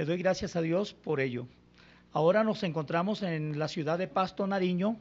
Le doy gracias a Dios por ello. Ahora nos encontramos en la ciudad de Pasto, Nariño.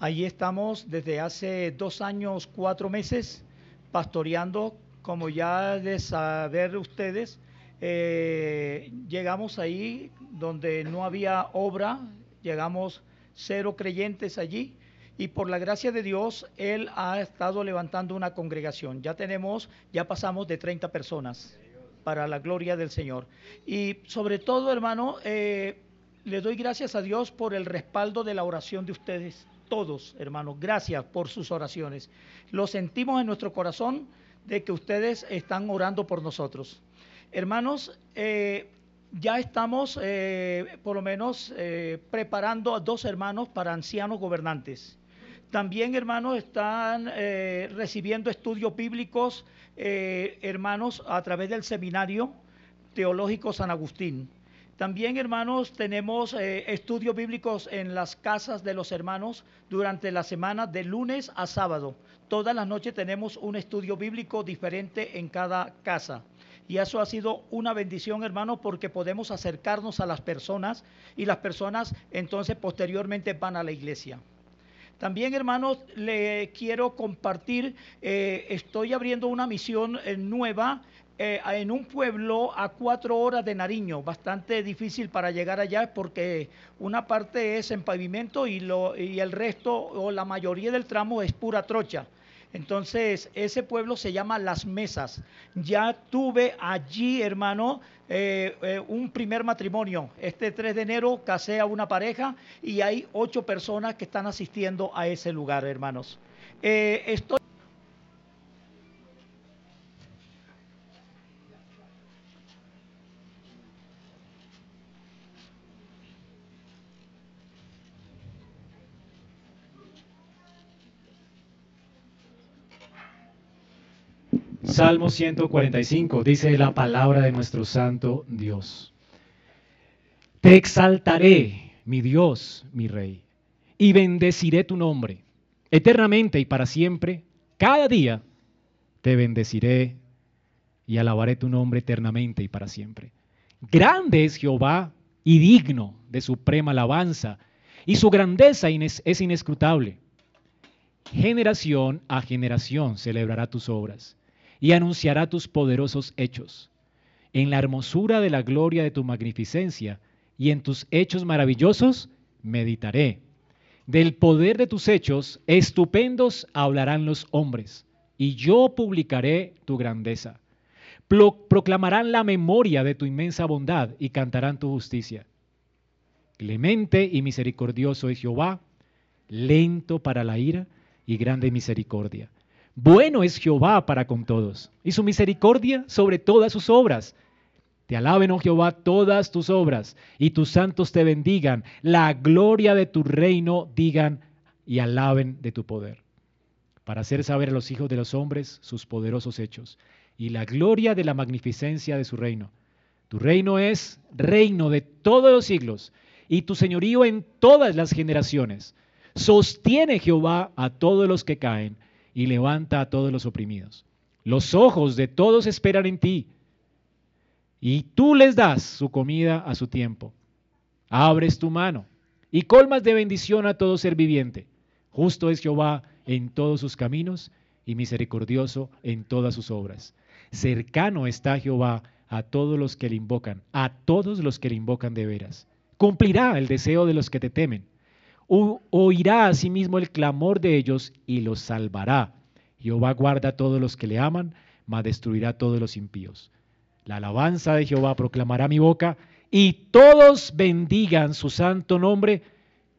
Allí estamos desde hace dos años, cuatro meses, pastoreando, como ya de saber ustedes. Eh, llegamos ahí donde no había obra, llegamos cero creyentes allí y por la gracia de Dios, Él ha estado levantando una congregación. Ya tenemos, ya pasamos de 30 personas para la gloria del Señor. Y sobre todo, hermano, eh, le doy gracias a Dios por el respaldo de la oración de ustedes, todos, hermanos. Gracias por sus oraciones. Lo sentimos en nuestro corazón de que ustedes están orando por nosotros. Hermanos, eh, ya estamos eh, por lo menos preparando a dos hermanos para ancianos gobernantes. También, hermanos, están eh, recibiendo estudios bíblicos, eh, hermanos, a través del seminario teológico San Agustín. También, hermanos, tenemos eh, estudios bíblicos en las casas de los hermanos durante la semana de lunes a sábado. Todas las noches tenemos un estudio bíblico diferente en cada casa. Y eso ha sido una bendición, hermanos, porque podemos acercarnos a las personas y las personas entonces posteriormente van a la iglesia. También, hermanos, le quiero compartir, eh, estoy abriendo una misión eh, nueva eh, en un pueblo a cuatro horas de Nariño, bastante difícil para llegar allá porque una parte es en pavimento y, el resto o la mayoría del tramo es pura trocha. Entonces, ese pueblo se llama Las Mesas. Ya tuve allí, hermano, eh, eh, un primer matrimonio. Este 3 de enero casé a una pareja y hay ocho personas que están asistiendo a ese lugar, hermanos. Eh, estoy Salmo 145 dice la palabra de nuestro santo Dios. Te exaltaré, mi Dios, mi Rey, y bendeciré tu nombre eternamente y para siempre. Cada día te bendeciré y alabaré tu nombre eternamente y para siempre. Grande es Jehová y digno de suprema alabanza, y su grandeza es inescrutable. Generación a generación celebrará tus obras y anunciará tus poderosos hechos. En la hermosura de la gloria de tu magnificencia y en tus hechos maravillosos meditaré. Del poder de tus hechos estupendos hablarán los hombres, y yo publicaré tu grandeza. proclamarán la memoria de tu inmensa bondad y cantarán tu justicia. Clemente y misericordioso es Jehová, lento para la ira y grande misericordia bueno es Jehová para con todos, y su misericordia sobre todas sus obras. Te alaben, oh Jehová, todas tus obras, y tus santos te bendigan. La gloria de tu reino digan y alaben de tu poder, para hacer saber a los hijos de los hombres sus poderosos hechos, y la gloria de la magnificencia de su reino. Tu reino es reino de todos los siglos, y tu señorío en todas las generaciones. Sostiene Jehová a todos los que caen y levanta a todos los oprimidos. Los ojos de todos esperan en ti, y tú les das su comida a su tiempo. Abres tu mano y colmas de bendición a todo ser viviente. Justo es Jehová en todos sus caminos y misericordioso en todas sus obras. Cercano está Jehová a todos los que le invocan, a todos los que le invocan de veras. Cumplirá el deseo de los que te temen oirá a sí mismo el clamor de ellos y los salvará. Jehová guarda a todos los que le aman, mas destruirá a todos los impíos. La alabanza de Jehová proclamará mi boca, y todos bendigan su santo nombre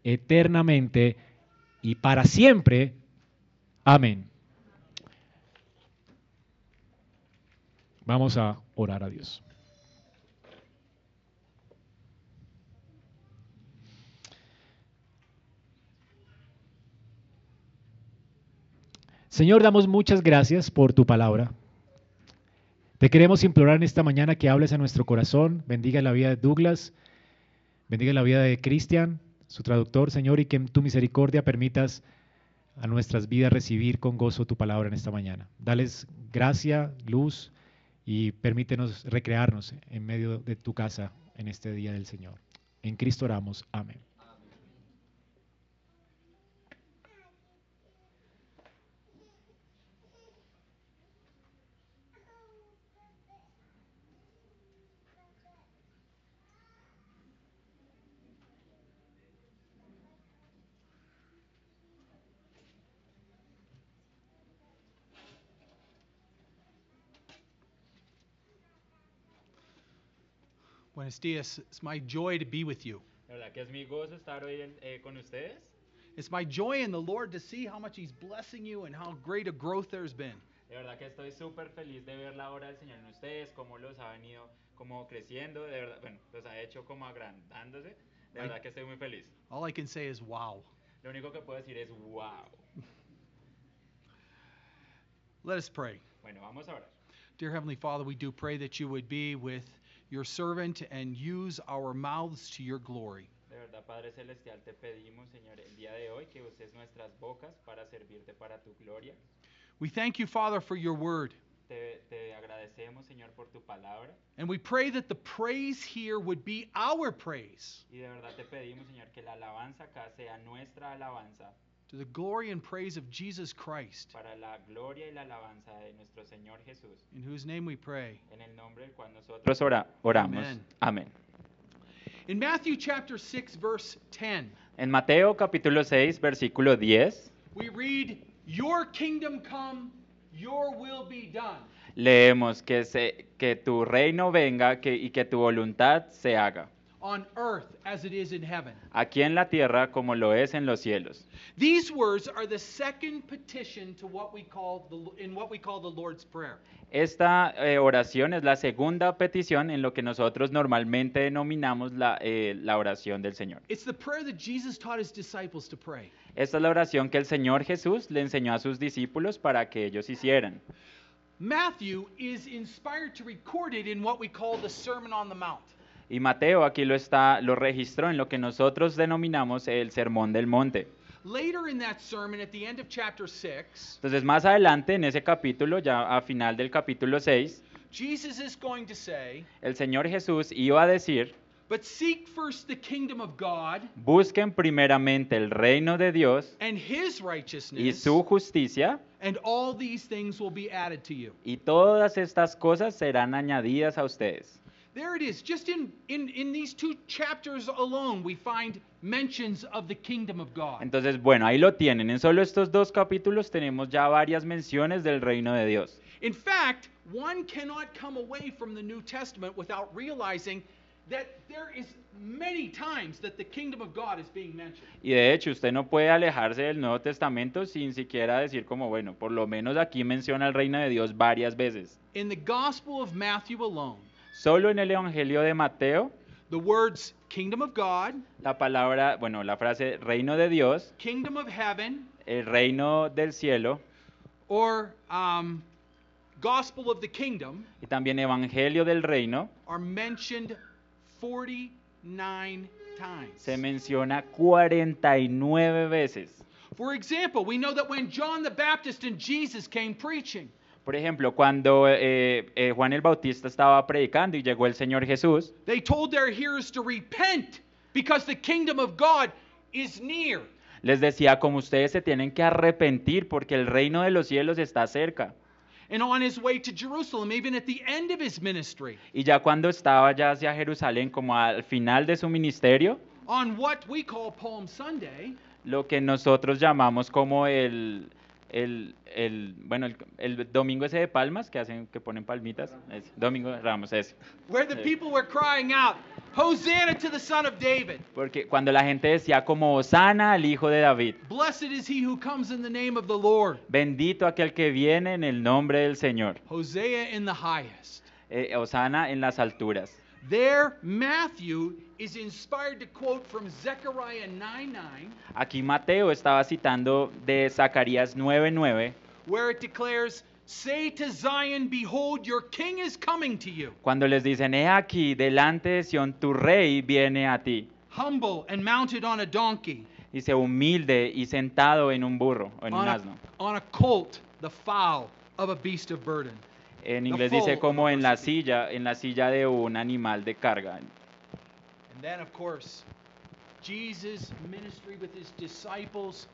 eternamente y para siempre. Amén. Vamos a orar a Dios. Señor, damos muchas gracias por tu palabra. Te queremos implorar en esta mañana que hables a nuestro corazón, bendiga la vida de Douglas, bendiga la vida de Cristian, su traductor, Señor, y que en tu misericordia permitas a nuestras vidas recibir con gozo tu palabra en esta mañana. Dales gracia, luz y permítenos recrearnos en medio de tu casa en este día del Señor. En Cristo oramos. Amén. Buenos. It's my joy to be with you. La verdad que es mi gozo estar hoy en- eh, con ustedes. It's my joy in the Lord to see how much He's blessing you and how great a growth there's been. De verdad que estoy súper feliz de ver la obra del Señor en ustedes, cómo los ha venido como creciendo, de verdad, bueno, los ha hecho como agrandándose. De verdad que estoy muy feliz. All I can say is, wow. Lo único que puedo decir es wow. Let us pray. Bueno, vamos a orar. Dear Heavenly Father, we do pray that you would be with your servant and use our mouths to your glory. De verdad, Padre Celestial, te pedimos, Señor, el día de hoy que uses nuestras bocas para servirte para tu gloria. We thank you, Father, for your word. Te, te agradecemos, Señor, por tu palabra. And we pray that the praise here would be our praise Y de verdad te pedimos, Señor, que la alabanza acá sea nuestra alabanza to the glory and praise of Jesus Christ, para la gloria y la alabanza de nuestro Señor Jesús. in whose name we pray. En el nombre del cual nosotros ora- oramos. Amén. Amén. In Matthew chapter 6, verse 10, En Mateo capítulo 6, versículo 10, we read, Your kingdom come, your will be done. leemos que, se, que tu reino venga que, y que tu voluntad se haga, on earth as it is in heaven. aquí en la tierra como lo es en los cielos. These words are the second petition to what we call the in what we call the Lord's prayer. Esta eh, oración es la segunda petición en lo que nosotros normalmente denominamos la, eh, la oración del Señor. It's the prayer that Jesus taught his disciples to pray. Esta es la oración que el Señor Jesús le enseñó a sus discípulos para que ellos hicieran. Matthew is inspired to record it in what we call the Sermon on the Mount. Y Mateo aquí lo está lo registró en lo que nosotros denominamos el Sermón del Monte. Later in that sermon at the end of chapter 6, Entonces más adelante en ese capítulo, ya a final del capítulo 6, Jesus is going to say, el Señor Jesús iba a decir, "But seek first the kingdom of God busquen primeramente el reino de Dios and his y righteousness, su justicia, and all these things will be added to you." y todas estas cosas serán añadidas a ustedes. There it is. Just in, in, in these two chapters alone, we find mentions of the kingdom of God. Entonces, bueno, ahí lo tienen. En solo estos dos capítulos tenemos ya varias menciones del reino de Dios. In fact, one cannot come away from the New Testament without realizing that there is many times that the kingdom of God is being mentioned. Y de hecho, usted no puede alejarse del Nuevo Testamento sin siquiera decir como, bueno, por lo menos aquí menciona el reino de Dios varias veces. In the Gospel of Matthew alone, Solo en el Evangelio de Mateo, the words kingdom of God, la palabra, bueno, la frase reino de Dios, kingdom of heaven, el reino del cielo or um, gospel of the kingdom y también evangelio del reino are mentioned 49 times. se menciona 49 veces. For example, we know that when John the Baptist and Jesus came preaching, Por ejemplo, cuando eh, eh, Juan el Bautista estaba predicando y llegó el Señor Jesús, they told their hearers to repent because the kingdom of God is near. les decía como ustedes se tienen que arrepentir porque el reino de los cielos está cerca. And on his way to Jerusalem, even at the end of his ministry, Y ya cuando estaba ya hacia Jerusalén, como al final de su ministerio, on what we call Palm Sunday, lo que nosotros llamamos como el, el, el bueno, el, el domingo ese de palmas, que hacen, que ponen palmitas, domingo Ramos, ese. where the people were crying out, Hosanna to the Son of David. Porque cuando la gente decía como sana al hijo de David, Blessed is he who comes in the name of the Lord. bendito aquel que viene en el nombre del Señor, Hosea in the highest. eh, Osana en las alturas. There, Matthew is inspired to quote from Zechariah 9 9, Aquí Mateo estaba citando de Zacarías 9:9, where it declares, Say to Zion, Behold, your king is coming to you, cuando les dicen, he aquí, delante de Sión, tu rey viene a ti. humble and mounted on a donkey, Dice, humilde y sentado en un burro o en un on a, asno. on a colt, the foal of a beast of burden. En inglés dice como en la silla, en la silla de un animal de carga. And then, of course, Jesus' ministry with his disciples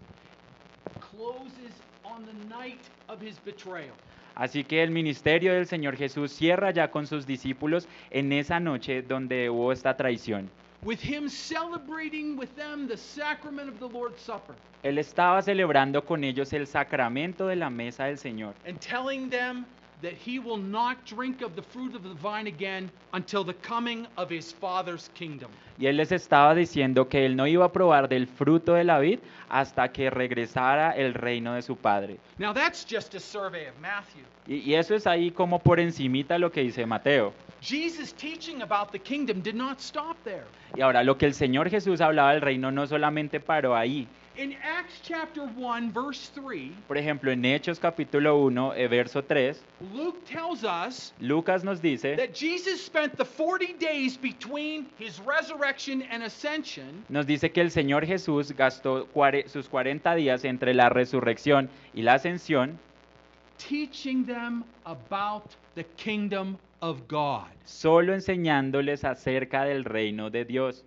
closes on the night of his betrayal. Así que el ministerio del Señor Jesús cierra ya con sus discípulos en esa noche donde hubo esta traición. With him celebrating with them the sacrament of the Lord's Supper Él estaba celebrando con ellos el sacramento de la mesa del Señor and telling them that he will not drink of the fruit of the vine again until the coming of his Father's kingdom. y él les estaba diciendo que él no iba a probar del fruto de la vid hasta que regresara el reino de su padre. Now, that's just a survey of Matthew. Y, y eso es ahí como por encimita lo que dice Mateo. Jesus' teaching about the kingdom did not stop there. Y ahora lo que el Señor Jesús hablaba del reino no solamente paró ahí. In Acts chapter 1, verse 3, Por ejemplo, en Hechos capítulo 1, eh, verso 3, Luke tells us Lucas nos dice, that Jesus spent the 40 days between his resurrection and ascension nos dice que el Señor Jesús gastó cuare- sus 40 días entre la resurrección y la ascensión teaching them about the kingdom of God. solo enseñándoles acerca del reino de Dios.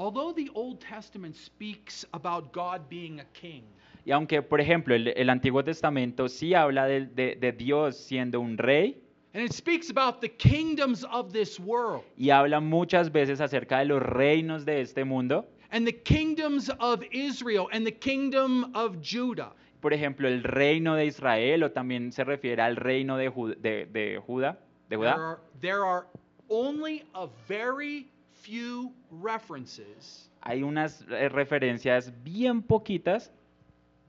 Although the Old Testament speaks about God being a king, Y aunque, por ejemplo, el, el Antiguo Testamento sí habla de, de Dios siendo un rey and it speaks about the kingdoms of this world y habla muchas veces acerca de los reinos de este mundo, and the kingdoms of Israel and the kingdom of Judah, por ejemplo, el reino de Israel o también se refiere al reino de, Ju- de, de Judá, de there Judá, are, there are only a very few references hay unas eh, referencias bien poquitas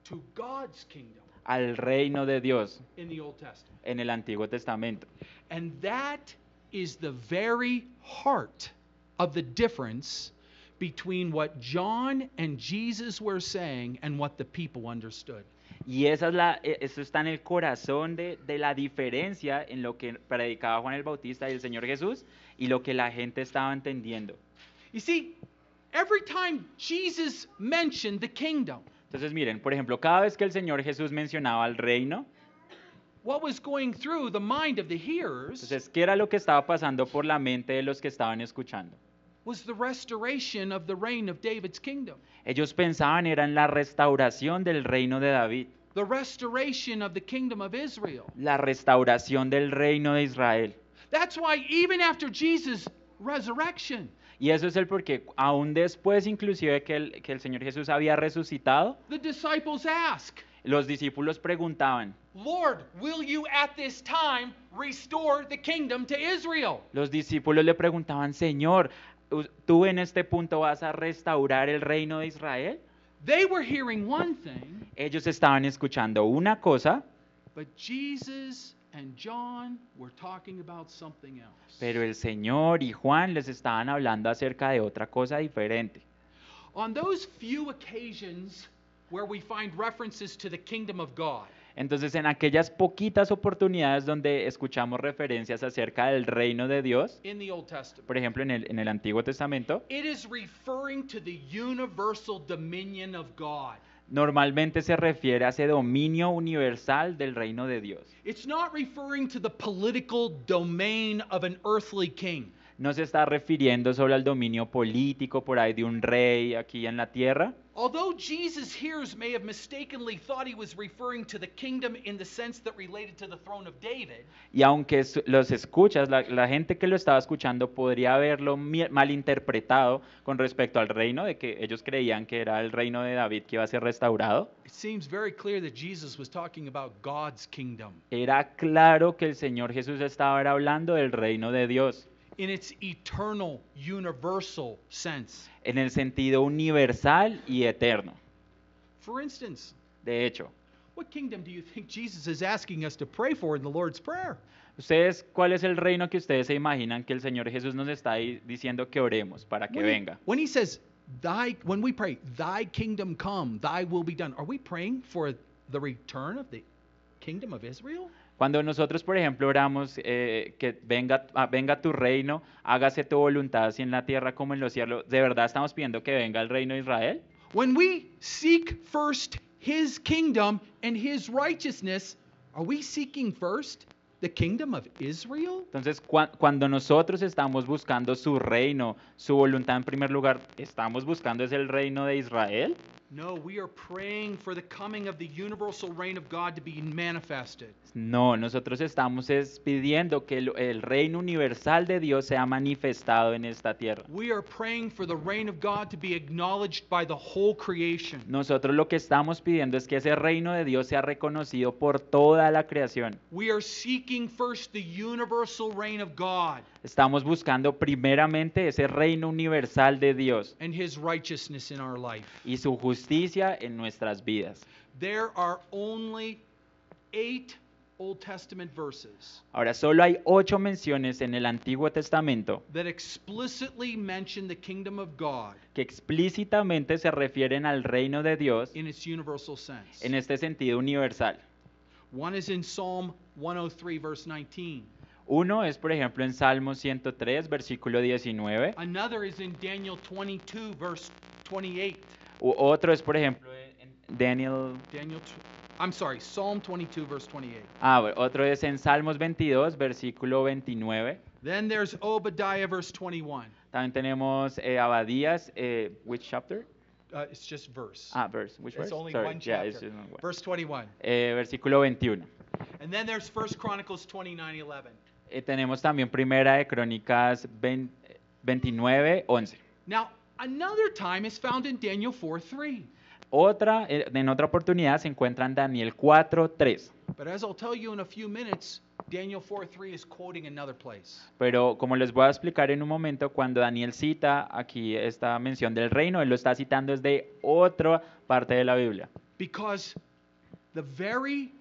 to God's kingdom al reino de Dios in the Old Testament. en el Antiguo Testamento. And that is the very heart of the difference between what John and Jesus were saying and what the people understood. Y esa es la, e- eso está en el corazón de, de la diferencia en lo que predicaba Juan el Bautista y el Señor Jesús y lo que la gente estaba entendiendo. You see, every time Jesus mentioned the kingdom, Entonces miren, por ejemplo, cada vez que el Señor Jesús mencionaba el reino, what was going through the mind of the hearers entonces, ¿qué era lo que estaba pasando por la mente de los que estaban escuchando? was the restoration of the reign of David's kingdom, Ellos pensaban era en la restauración del reino de David, the restoration of the kingdom of Israel. la restauración del reino de Israel. That's why even after Jesus' resurrection, Y eso es el porqué, aún después inclusive que el, que el Señor Jesús había resucitado, the disciples ask, los discípulos preguntaban, Lord, will you at this time restore the kingdom to Israel? los discípulos le preguntaban, Señor, ¿tú en este punto vas a restaurar el reino de Israel? They were hearing one thing, Ellos estaban escuchando una cosa, but Jesus and John were talking about something else. pero el Señor y Juan les estaban hablando acerca de otra cosa diferente. On those few occasions where we find references to the kingdom of God, Entonces, en aquellas poquitas oportunidades donde escuchamos referencias acerca del reino de Dios, por ejemplo, en el, en el Antiguo Testamento, normalmente se refiere a ese dominio universal del reino de Dios. It's not referring to the political domain of an earthly king. No se está refiriendo solo al dominio político por ahí de un rey aquí en la tierra. Although Jesus' hearers may have mistakenly thought he was referring to the kingdom in the sense that related to the throne of David, Y aunque los escuchas, la, la gente que lo estaba escuchando podría haberlo malinterpretado con respecto al reino, de que ellos creían que era el reino de David que iba a ser restaurado. it seems very clear that Jesus was talking about God's kingdom Era claro que el Señor Jesús estaba hablando del reino de Dios, in its eternal, universal sense. en el sentido universal y eterno. For instance, De hecho, what kingdom do you think Jesus is asking us to pray for in the Lord's Prayer? ¿ustedes cuál es el reino que ustedes se imaginan que el Señor Jesús nos está ahí diciendo que oremos para que When he, venga? when he says, "Thy," when we pray, "Thy kingdom come, Thy will be done," are we praying for the return of the kingdom of Israel? Cuando nosotros, por ejemplo, oramos eh, que venga, ah, venga tu reino, hágase tu voluntad así en la tierra como en los cielos, ¿de verdad estamos pidiendo que venga el reino de Israel? When we seek first His kingdom and His righteousness, are we seeking first the kingdom of Israel? Entonces, cua- cuando nosotros estamos buscando su reino, su voluntad en primer lugar, ¿estamos buscando es el reino de Israel? No, we are praying for the coming of the universal reign of God to be manifested. No, nosotros estamos es pidiendo que el, el reino universal de Dios sea manifestado en esta tierra. We are praying for the reign of God to be acknowledged by the whole creation. Nosotros lo que estamos pidiendo es que ese reino de Dios sea reconocido por toda la creación. We are seeking first the universal reign of God Estamos buscando primeramente ese reino universal de Dios and his righteousness in our life. y su justicia en nuestras vidas. There are only eight Old Testament verses Ahora, solo hay ocho menciones en el Antiguo Testamento that explicitly mention the kingdom of God que explícitamente se refieren al reino de Dios in its universal sense. en este sentido universal. One is in Psalm 103, verse 19. Uno es, por ejemplo, en Salmo 103, versículo 19. Another is in Daniel 22, verse 28. U otro es, por ejemplo, en Daniel... Daniel, I'm sorry, Psalm 22, verse 28. Ah, otro es en Salmos 22, versículo 29. Then there's Obadiah, verse 21. También tenemos eh, Abadías, eh, which chapter? Uh, it's just verse. Ah, verse, which it's verse? only Sorry, one yeah, chapter. it's just one. Verse 21. Eh, versículo 21. And then there's First Chronicles 29, 11. Eh, tenemos también Primera de Crónicas 20 29, 11. Now, another time is found in Daniel 4, 3. Otra, eh, en otra oportunidad se encuentra en Daniel 4, 3. But as I'll tell you in a few minutes, Daniel 4, 3 is quoting another place. Pero como les voy a explicar en un momento, cuando Daniel cita aquí esta mención del reino, él lo está citando desde otra parte de la Biblia. Because the very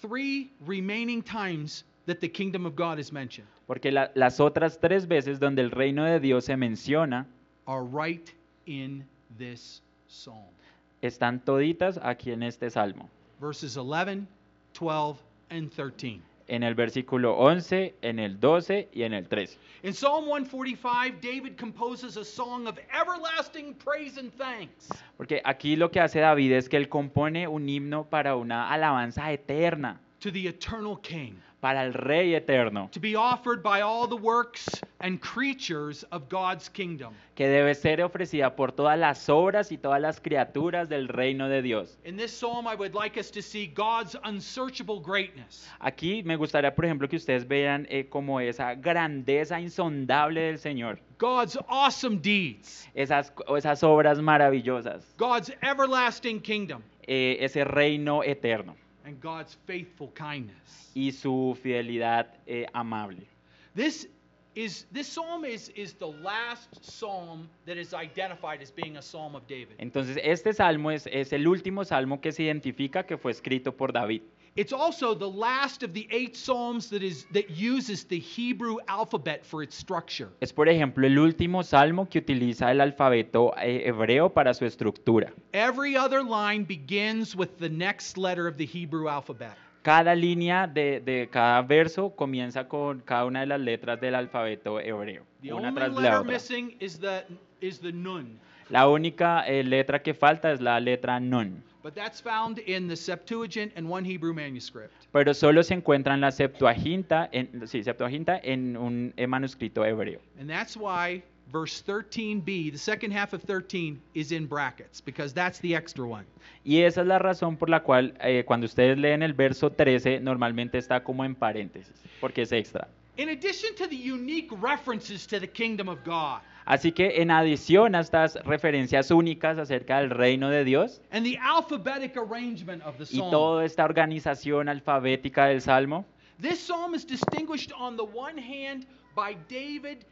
three remaining times that the kingdom of God is mentioned Porque la- las otras tres veces donde el reino de Dios se menciona, are right in this psalm. están toditas aquí en este salmo. Verses 11, 12, and 13. En el versículo 11, en el 12 y en el 13. In Psalm 145, David composes a song of everlasting praise and thanks. Porque aquí lo que hace David es que él compone un himno para una alabanza eterna, to the eternal King, para el Rey eterno, to be offered by all the works and creatures of God's kingdom. que debe ser ofrecida por todas las obras y todas las criaturas del reino de Dios. In this psalm, I would like us to see God's unsearchable greatness, Aquí me gustaría, por ejemplo, que ustedes vean eh, como esa grandeza insondable del Señor, God's awesome deeds, esas, esas obras maravillosas, God's everlasting kingdom, eh, ese reino eterno and God's faithful kindness. y su fidelidad eh, amable. This is this psalm is is the last psalm that is identified as being a psalm of David. Entonces, este salmo es, es el último salmo que se identifica que fue escrito por David. It's also the last of the eight psalms that is that uses the Hebrew alphabet for its structure. Es, por ejemplo, el último salmo que utiliza el alfabeto eh, hebreo para su estructura. Every other line begins with the next letter of the Hebrew alphabet. Cada línea de, de cada verso comienza con cada una de las letras del alfabeto hebreo, The una only tras la letter otra. missing is the is the nun. La única eh, letra que falta es la letra non, But that's found in the Septuagint and one Hebrew manuscript. pero solo se encuentra en la Septuaginta, en, sí, Septuaginta en un eh, manuscrito hebreo. And that's why verse 13b, the second half of 13, is in brackets, because that's the extra one. Y esa es la razón por la cual eh, cuando ustedes leen el verso 13 normalmente está como en paréntesis, porque es extra. In addition to the unique references to the kingdom of God Así que en adición a estas referencias únicas acerca del reino de Dios and the alphabetic arrangement of the y psalm, toda esta organización alfabética del salmo, this psalm is distinguished on the one hand by David,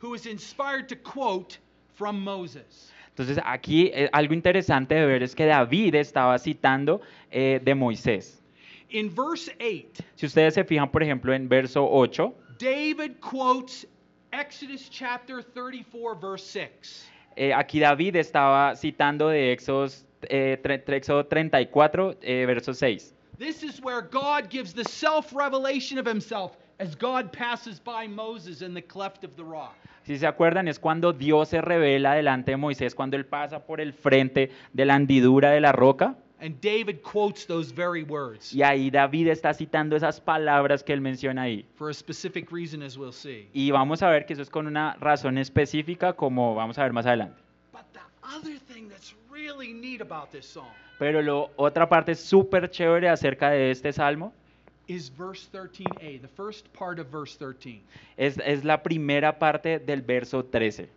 who is inspired to quote from Moses. entonces aquí eh, algo interesante de ver es que David estaba citando eh, de Moisés. In verse 8, Si ustedes se fijan, por ejemplo, en verso 8, David quotes Exodus chapter 34, verse 6. eh, aquí David estaba citando de Éxodos, eh, tre- tre- Éxodo 34, eh, verso 6. This is where God gives the self revelation of himself as God passes by Moses in the cleft of the rock. Si se acuerdan, es cuando Dios se revela delante de Moisés, cuando él pasa por el frente de la hendidura de la roca. And David quotes those very words Y ahí David está citando esas palabras que él menciona ahí. for a specific reason, as we'll see. Y vamos a ver que eso es con una razón específica, como vamos a ver más adelante. But the other thing that's really neat about this psalm Pero lo, otra parte súper chévere acerca de este salmo is verse 13a, the first part of verse 13. es, es la primera parte del verso 13.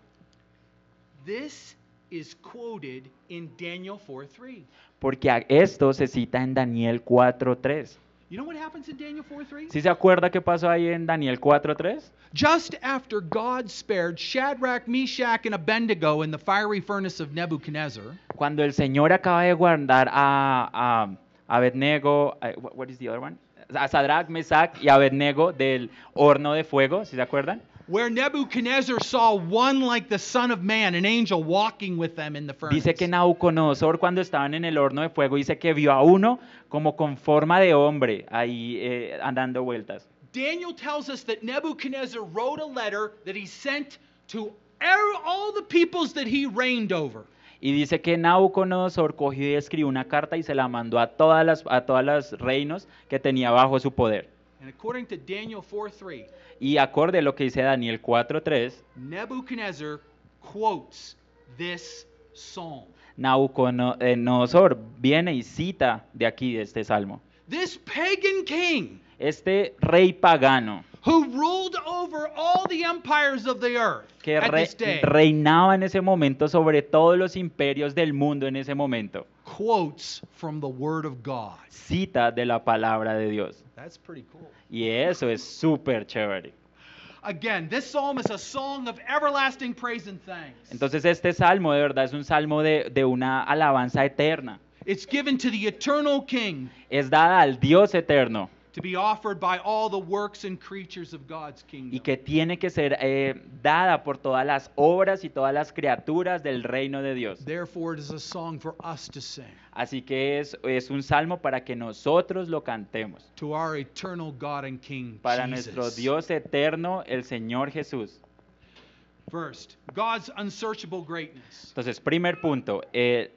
This is quoted in Daniel 4:3. Porque a esto se cita en Daniel 4.3. You know what happens in Daniel 4:3? ¿Sí se acuerda qué pasó ahí en Daniel 4.3? Just after God spared Shadrach, Meshach, and Abednego in the fiery furnace of Nebuchadnezzar, Cuando el Señor acaba de guardar a, a Abednego, a- what what is the other one? A Sadrach, Mesach y Abednego del horno de fuego, ¿sí se acuerdan? Where Nebuchadnezzar saw one like the Son of Man, an angel walking with them in the furnace. Dice que Nabucodonosor cuando estaban en el horno de fuego dice que vio a uno como con forma de hombre ahí eh, andando vueltas. Daniel tells us that Nebuchadnezzar wrote a letter that he sent to er- all the peoples that he reigned over. Y dice que Nabucodonosor cogió y escribió una carta y se la mandó a todas las a todas los reinos que tenía bajo su poder. And according to Daniel 4:3, Y acorde a lo que dice Daniel 4:3, Nebuchadnezzar quotes this psalm. Nabucodonosor viene y cita de aquí de este salmo. This pagan king Este rey pagano who ruled over all the empires of the earth que at re- this day reinaba en ese momento sobre todos los imperios del mundo en ese momento, quotes from the word of God. cita de la palabra de Dios. That's pretty cool. Y eso es súper chévere. Again, this psalm is a song of everlasting praise and thanks. Entonces este salmo de verdad es un salmo de, de una alabanza eterna. It's given to the eternal king Es dada al Dios eterno to be offered by all the works and creatures of God's kingdom. y que tiene que ser eh, dada por todas las obras y todas las criaturas del reino de Dios. Therefore, it is a song for us to sing Así que es, es un salmo para que nosotros lo cantemos. to our eternal God and King, Para Jesus. nuestro Dios eterno, el Señor Jesús. First, God's unsearchable greatness. Entonces, primer punto, eh,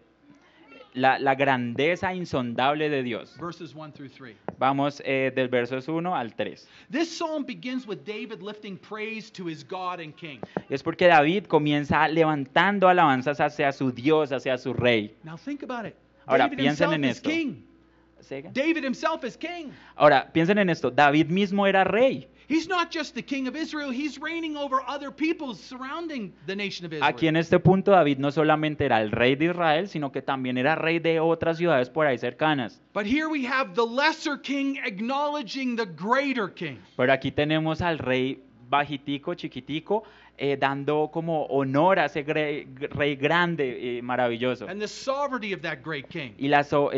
la, la grandeza insondable de Dios. Verses 1 through 3. Vamos eh, del versos 1 al 3. This psalm begins with David lifting praise to his God and King. Es porque David comienza levantando alabanzas hacia su Dios, hacia su rey. Now think about it. Ahora, David piensen himself en is esto. David himself is king. Ahora, piensen en esto, David mismo era rey. He's not just the king of Israel, he's reigning over other peoples surrounding the nation of Israel. Aquí en este punto David no solamente era el rey de Israel, sino que también era rey de otras ciudades por ahí cercanas. But here we have the lesser king acknowledging the greater king. Pero aquí tenemos al rey bajitico, chiquitico, eh, dando como honor a ese rey grande y maravilloso. and the sovereignty of that great king. Y la so-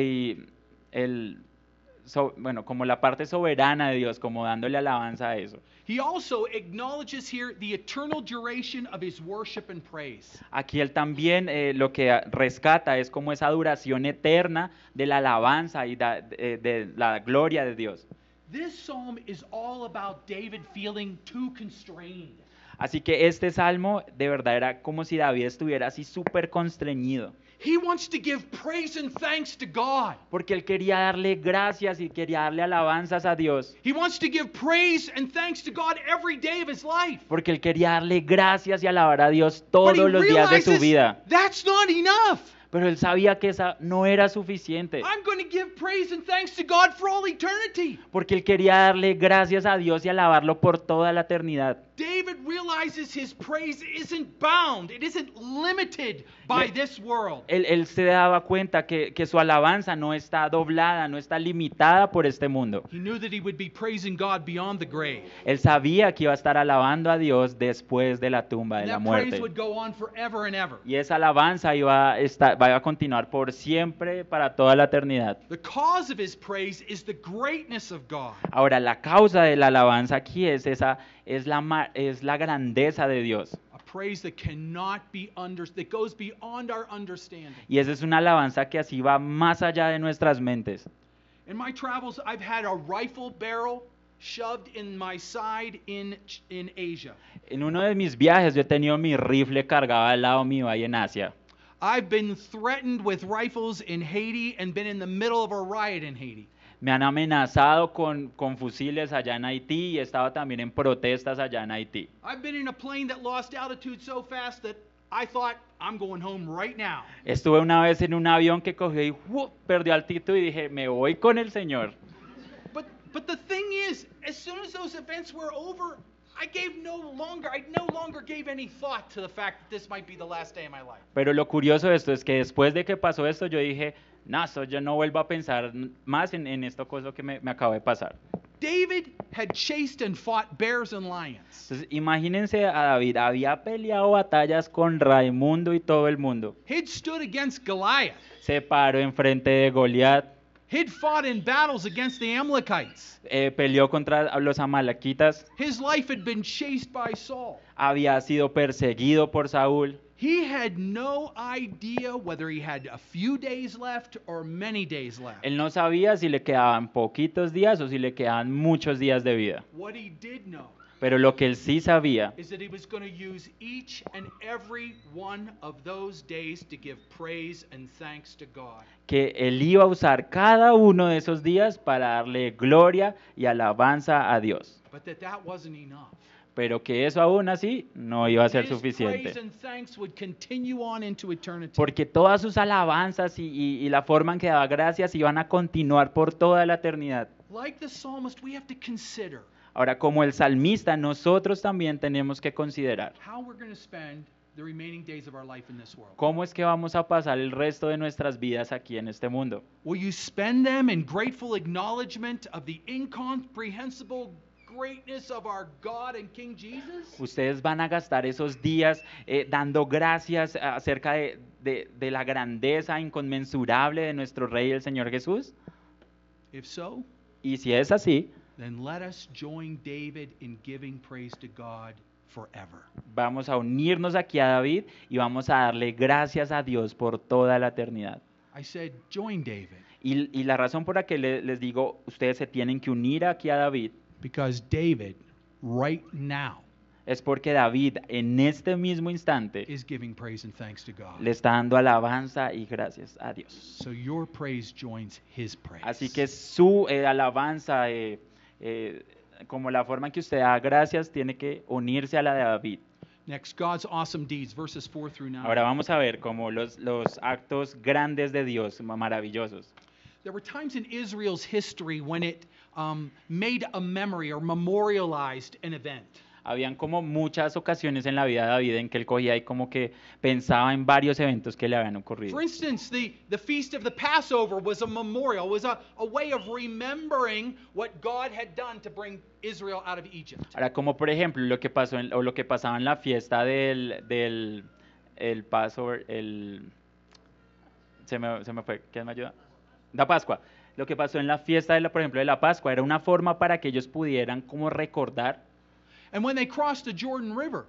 el so- bueno, como la parte soberana de Dios, como dándole alabanza a eso. He also acknowledges here the eternal duration of his worship and praise. Aquí él también eh, lo que rescata es como esa duración eterna de la alabanza y da- de, de la gloria de Dios. This psalm is all about David feeling too constrained. Así que este salmo de verdad era como si David estuviera así súper constreñido. He wants to give praise and thanks to God. Porque él quería darle gracias y quería darle alabanzas a Dios. He wants to give praise and thanks to God every day of his life. Porque él quería darle gracias y alabar a Dios But he todos los días de su vida. that's not enough. Pero él sabía que esa no era suficiente. I'm going to give praise and thanks to God for all eternity. Porque él quería darle gracias a Dios y alabarlo por toda la eternidad. David realizes his praise isn't bound, it isn't limited by this world. Él, él se daba cuenta que, que su alabanza no está doblada, no está limitada por este mundo. He knew that he would be praising God beyond the grave. Él sabía que iba a estar alabando a Dios después de la tumba, de And la that praise muerte. would go on forever and ever. Y esa alabanza iba a, estar, va a continuar por siempre, para toda la eternidad. The cause of his praise is the greatness of God. Ahora, la causa de la alabanza aquí es, esa, es, la, ma- es la grandeza de Dios. A praise that cannot be under that goes beyond our understanding. Y esa es una alabanza que así va más allá de nuestras mentes. In my travels, I've had a rifle barrel shoved in my side in in Asia. En uno de mis viajes yo he tenido mi rifle cargado al lado mío ahí en Asia. I've been threatened with rifles in Haiti and been in the middle of a riot in Haiti. Me han amenazado con, con fusiles allá en Haití y estaba también en protestas allá en Haití. I've been in a plane that lost altitude so fast that I thought I'm going home right now. Estuve una vez en un avión que cogió y ¡fu! perdió altitud y dije, me voy con el Señor. But but the thing is, as soon as those events were over, I gave no longer I no longer gave any thought to the fact that this might be the last day of my life. Pero lo curioso de esto es que después de que pasó esto, yo dije, no, eso yo no vuelvo a pensar más en, en esto cosa que me, me acaba de pasar. David had chased and fought bears and lions. Entonces, imagínense a David, había peleado batallas con Raimundo y todo el mundo. He'd stood against Goliath. Se paró enfrente de Goliat, He'd fought in battles against the Amalekites. eh, peleó contra los His life had been chased by Saul. había sido perseguido por Saúl. He had no idea whether he had a few days left or many days left. Él no sabía si le quedaban poquitos días o si le quedaban muchos días de vida. What he did know Pero lo que él sí sabía is that he was going to use each and every one of those days to give praise and thanks to God. que él iba a usar cada uno de esos días para darle gloria y alabanza a Dios. But that that wasn't enough. Pero que eso aún así no iba a ser suficiente. Porque todas sus alabanzas y, y- y la forma en que daba gracias iban a continuar por toda la eternidad. Like the psalmist, we have to consider Ahora, como el salmista, nosotros también tenemos que considerar how we're going to spend the remaining days of our life in this world. cómo es que vamos a pasar el resto de nuestras vidas aquí en este mundo. Will you spend them in grateful acknowledgement of the incomprehensible greatness of our God and King Jesus? Ustedes van a gastar esos días eh, dando gracias acerca de, de- de la grandeza inconmensurable de nuestro Rey, el Señor Jesús. If so, Y si es así, then let us join David in giving praise to God forever. vamos a unirnos aquí a David y vamos a darle gracias a Dios por toda la eternidad. I said, join David Y, y la razón por la que le- les digo, ustedes se tienen que unir aquí a David, because David, right now, es porque David en este mismo instante is giving praise and thanks to God. le está dando alabanza y gracias a Dios. So your praise joins his praise. Así que su eh, alabanza, eh, eh, como la forma en que usted da gracias, tiene que unirse a la de David. Next, God's awesome deeds, verses 4 through 9. Ahora vamos a ver como los, los actos grandes de Dios, ma- maravillosos. There were times in Israel's history when it um, made a memory or memorialized an event. Habían como muchas ocasiones en la vida de David en que él cogía y como que pensaba en varios eventos que le habían ocurrido. For instance, the, the feast of the Passover was a memorial, was a, a way of remembering what God had done to bring Israel out of Egypt. Ahora, como por ejemplo lo que pasó en- o lo que pasaba en la fiesta del, del el Passover, el se me, se me fue, ¿quién me ayuda? La Pascua. Lo que pasó en la fiesta de la, por ejemplo, de la Pascua era una forma para que ellos pudieran como recordar, And when they crossed the Jordan River,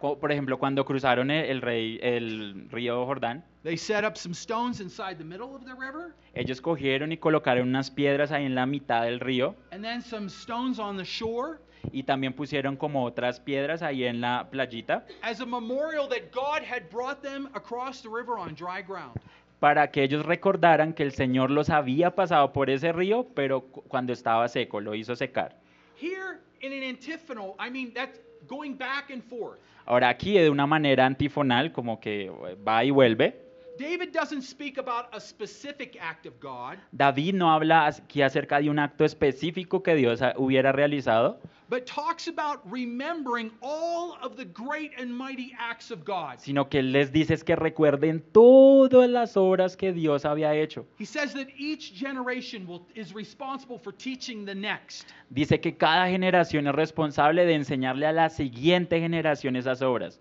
por ejemplo, cuando cruzaron el, el rey, el río Jordán, they set up some stones inside the middle of the river ellos cogieron y colocaron unas piedras ahí en la mitad del río and then some stones on the shore y también pusieron como otras piedras ahí en la playita as a memorial that God had brought them across the river on dry ground. para que ellos recordaran que el Señor los había pasado por ese río, pero cu- cuando estaba seco, lo hizo secar. Here in an antiphonal, I mean, that's going back and forth. Ahora aquí de una manera antifonal, como que va y vuelve, David doesn't speak about a specific act of God, David no habla aquí acerca de un acto específico que Dios hubiera realizado, but talks about remembering all of the great and mighty acts of God. sino que él les dice es que recuerden todas las obras que Dios había hecho. He says that each generation will, is responsible for teaching the next. Dice que cada generación es responsable de enseñarle a la siguiente generación esas obras.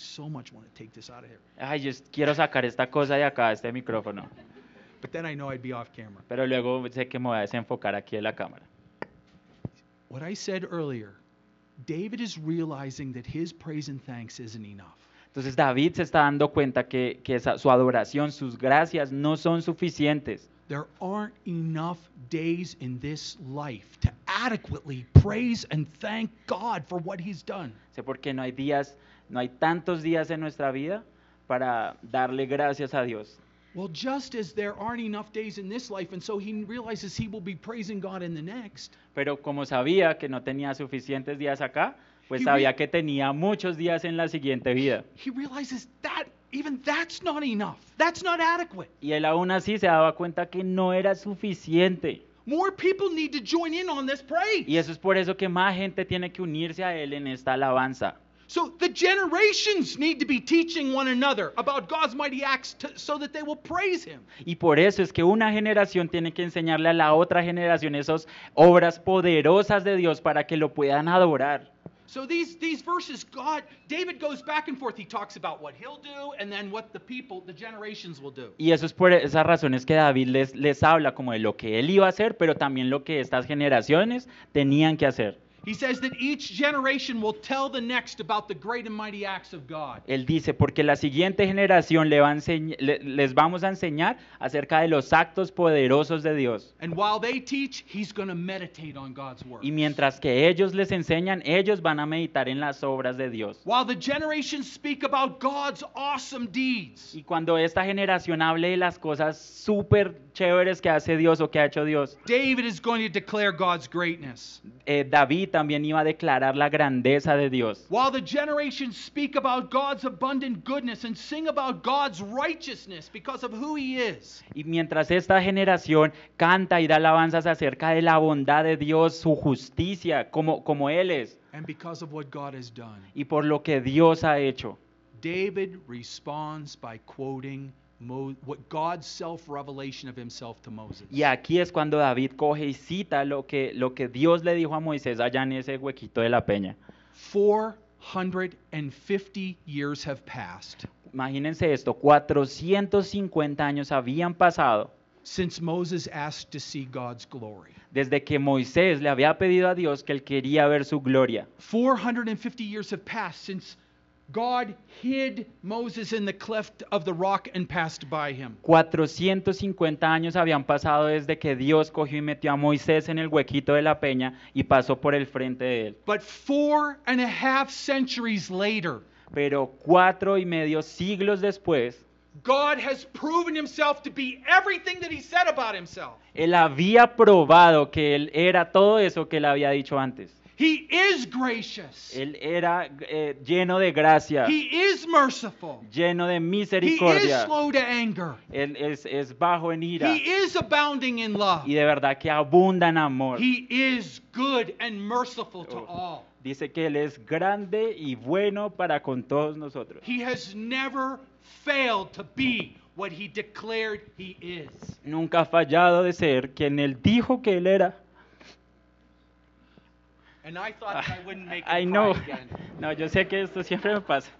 So much want to take this out of here, Ay, yo quiero sacar esta cosa de acá, este micrófono, but then I know I'd be off camera. pero luego sé que me voy a desenfocar aquí de la cámara. What I said earlier, David is realizing that his praise and thanks isn't enough. Entonces David se está dando cuenta que, que esa- su adoración, sus gracias no son suficientes. There aren't enough days in this life to adequately praise and thank God for what he's done. Sé por qué no hay días, no hay tantos días en nuestra vida para darle gracias a Dios. Well, just as there aren't enough days in this life, and so he realizes he will be praising God in the next, Pero como sabía que no tenía suficientes días acá, pues Y sabía que tenía muchos días en la siguiente vida. he realizes that even that's not enough. That's not adequate. Y él aún así se daba cuenta que no era suficiente. More people need to join in on this praise. Y eso es por eso que más gente tiene que unirse a él en esta alabanza. So the generations need to be teaching one another about God's mighty acts to, so that they will praise him. Y por eso es que una generación tiene que enseñarle a la otra generación esas obras poderosas de Dios para que lo puedan adorar. So these these verses, God, David goes back and forth. He talks about what he'll do and then what the people, the generations will do. Y eso es por esas razones que David les, les habla como de lo que él iba a hacer, pero también lo que estas generaciones tenían que hacer. He says that each generation will tell the next about the great and mighty acts of God. Él dice, porque la siguiente generación le va a enseñ- le- les vamos a enseñar acerca de los actos poderosos de Dios. And while they teach, he's going to meditate on God's word. Y mientras que ellos les enseñan, ellos van a meditar en las obras de Dios. While the generations speak about God's awesome deeds, Y cuando esta generación hable de las cosas súper chéveres que hace Dios o que ha hecho Dios, David is going to declare God's greatness. eh, David también iba a declarar la grandeza de Dios. While the generations speak about God's abundant goodness and sing about God's righteousness because of who he is. Y mientras esta generación canta y da alabanzas acerca de la bondad de Dios, su justicia, como, como Él es, And because of what God has done. y por lo que Dios ha hecho. David responds by quoting Mo- what God's self-revelation of himself to Moses. Y aquí es cuando David coge y cita lo que, lo que Dios le dijo a Moisés allá en ese huequito de la peña. 450 years have passed Imagínense esto, 450 años habían pasado since Moses asked to see God's glory. desde que Moisés le había pedido a Dios que él quería ver su gloria. 450 years have passed since God hid Moses in the cleft of the rock and passed by him. 450 años habían pasado desde que Dios cogió y metió a Moisés en el huequito de la peña y pasó por el frente de él. But four and a half centuries later, Pero cuatro y medio siglos después, God has proven himself to be everything that he said about himself. él había probado que él era todo eso que él había dicho antes. He is gracious. Él era eh, lleno de gracia, He is merciful. lleno de He is slow to anger. Él es, es bajo en ira He is abounding in love. y de verdad que abunda en amor. He is good and merciful to Oh. all. Dice que Él es grande y bueno para con todos nosotros. He has never failed to be what he declared he is. Nunca ha fallado de ser quien Él dijo que Él era. And I thought that I wouldn't make I know. again. No, yo sé que esto siempre me pasa.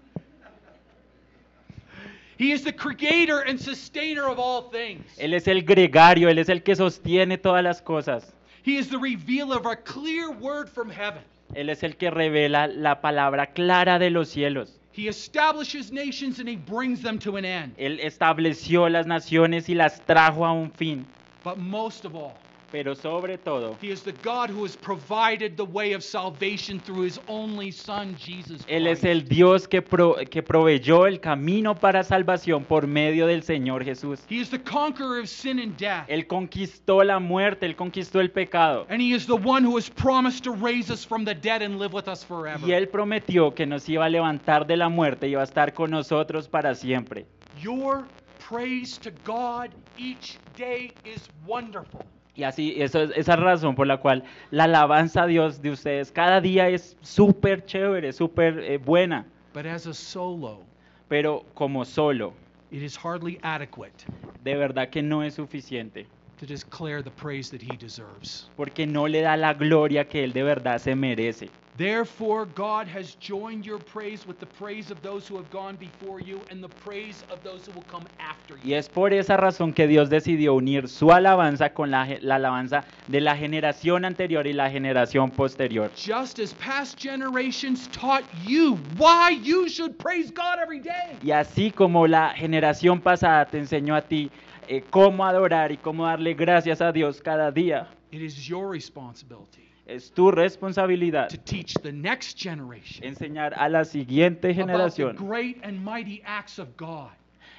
He is the creator and sustainer of all things. Él es el gregario, Él es el que sostiene todas las cosas. He is the revealer of a clear word from heaven. Él es el que revela la palabra clara de los cielos. He establishes nations and he brings them to an end. Él estableció las naciones y las trajo a un fin. But most of all, Pero sobre todo, he is the God who has provided the way of salvation through his only son, Jesus Él es Christ. el Dios que, pro- que proveyó el camino para salvación por medio del Señor Jesús. He is the conqueror of sin and death. Él conquistó la muerte, Él conquistó el pecado. And he is the one who has promised to raise us from the dead and live with us forever. Y Él prometió que nos iba a levantar de la muerte y iba a estar con nosotros para siempre. Your praise to God each day is wonderful. Y así, eso es esa razón por la cual la alabanza a Dios de ustedes cada día es súper chévere, súper eh, buena. But as a solo, Pero como solo, it is hardly adequate de verdad que no es suficiente. To declare the praise that he deserves. Porque no le da la gloria que Él de verdad se merece. Therefore, God has joined your praise with the praise of those who have gone before you and the praise of those who will come after Y you. es por esa razón que Dios decidió unir su alabanza con la, la alabanza de la generación anterior y la generación posterior. Just as past generations taught you why you should praise God every day. Y así como la generación pasada te enseñó a ti eh, cómo adorar y cómo darle gracias a Dios cada día, It is your responsibility Es tu responsabilidad to teach the next generation enseñar a la siguiente about the generación, great and mighty acts of God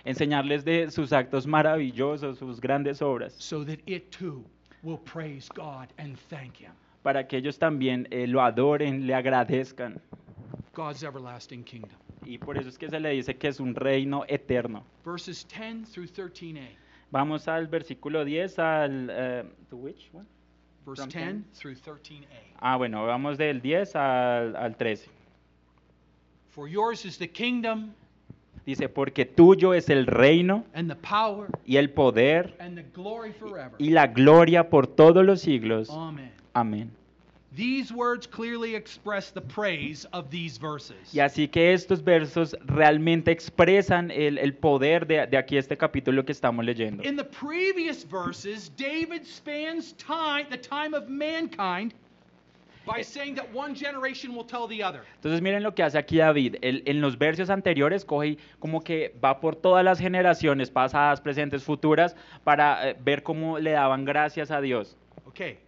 enseñarles de sus actos maravillosos, sus grandes obras, so that it too will praise God and thank Him. para que ellos también eh, lo adoren, le agradezcan. God's everlasting kingdom. Y por eso es que se le dice que es un reino eterno. Verses 10 through 13a. Vamos al versículo 10 al... eh, to which one? Verse From 10 10? through 13a. Ah, bueno, vamos del 10 al, al 13. For yours is the kingdom Dice, porque tuyo es el reino and the power y el poder and the glory forever. y la gloria por todos los siglos. Amen. Amén. These words clearly express the praise of these verses. Y así que estos versos realmente expresan el, el poder de, de aquí este capítulo que estamos leyendo. In the previous verses, David spans time, the time of mankind, by saying that one generation will tell the other. Entonces miren lo que hace aquí David. Él- en los versos anteriores coge como que va por todas las generaciones, pasadas, presentes, futuras, para eh, ver cómo le daban gracias a Dios. Okay.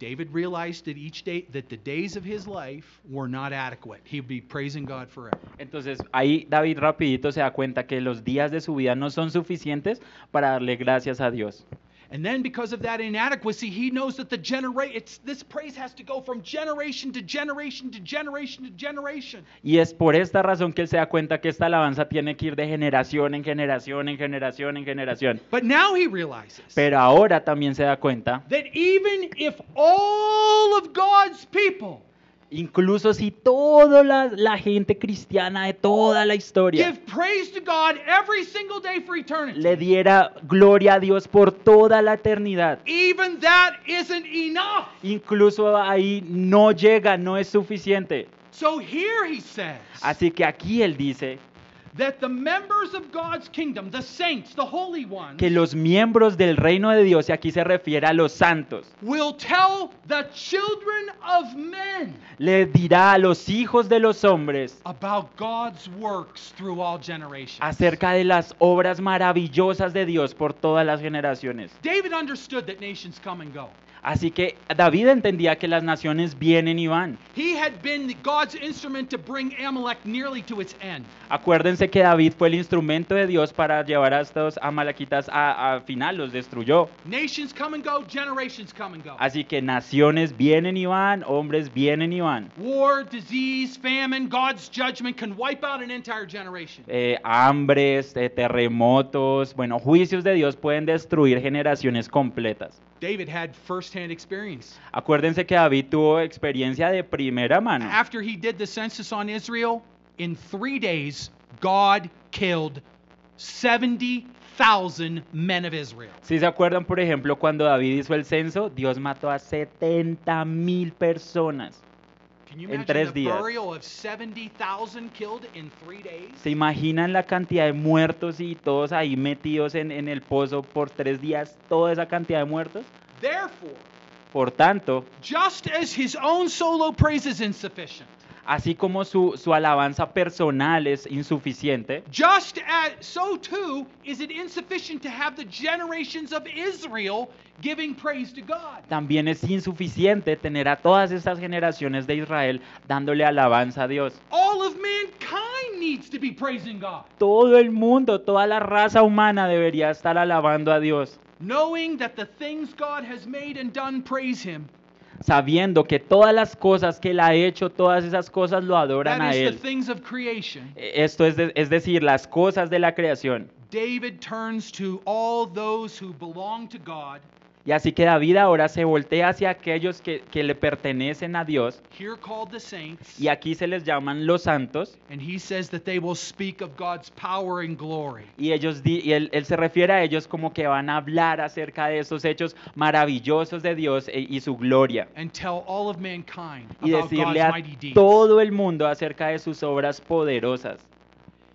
David realized that each day that the days of his life were not adequate. He'd be praising God forever. Entonces ahí David rapidito se da cuenta que los días de su vida no son suficientes para darle gracias a Dios. And then because of that inadequacy, he knows that the genera- it's this praise has to go from generation to generation to generation to generation. Y es por esta razón que él se da cuenta que esta alabanza tiene que ir de generación en generación, en generación, en generación. But now he realizes Pero ahora también se da cuenta, that even if all of God's people incluso si toda la, la gente cristiana de toda la historia give praise to God every single day for eternity, le diera gloria a Dios por toda la eternidad, even that isn't enough. incluso ahí no llega, no es suficiente. So here he says Así que aquí él dice that the members of God's kingdom, the saints, the holy ones, que los miembros del reino de Dios, y aquí se refiere a los santos, will tell the children of men le dirá a los hijos de los hombres about God's works through all generations. acerca de las obras maravillosas de Dios por todas las generaciones. David understood that nations come and go. Así que David entendía que las naciones vienen y van. He had been God's instrument to bring Amalek nearly to its end. Acuérdense que David fue el instrumento de Dios para llevar a estos amalequitas a, a final, los destruyó. Nations come and go, generations come and go. Así que naciones vienen y van, hombres vienen y van. War, disease, famine, God's judgment can wipe out an entire generation. Eh, hambres, eh, terremotos, bueno, juicios de Dios pueden destruir generaciones completas. David had first-hand experience. Acuérdense que David tuvo experiencia de primera mano. After he did the census on Israel, in three days, God killed 70,000 men of Israel. Si se acuerdan, por ejemplo, cuando David hizo el censo, Dios mató a 70 mil personas. Can you En imagine tres the días. burial of 70,000 killed in three days? ¿Se imaginan la cantidad de muertos y todos ahí metidos en, en el pozo por tres días? Toda esa cantidad de muertos. Therefore, Por tanto, just as his own solo praise is insufficient, así como su, su alabanza personal es insuficiente, just as so too is it insufficient to have the generations of Israel giving praise to God. también es insuficiente tener a todas estas generaciones de Israel dándole alabanza a Dios. All of mankind needs to be praising God, Todo el mundo, toda la raza humana debería estar alabando a Dios, knowing that the things God has made and done praise him. Sabiendo que todas las cosas que Él ha hecho, todas esas cosas lo adoran a Él. creation. Esto es, de- es decir, las cosas de la creación. David turns to all those who belong to God, Y así que David ahora se voltea hacia aquellos que, que le pertenecen a Dios, here called the saints, y aquí se les llaman los santos, and he says that they will speak of God's power and glory. y, ellos y él, él se refiere a ellos como que van a hablar acerca de esos hechos maravillosos de Dios e- y su gloria, and tell all of mankind y decirle a mighty deeds. todo el mundo acerca de sus obras poderosas.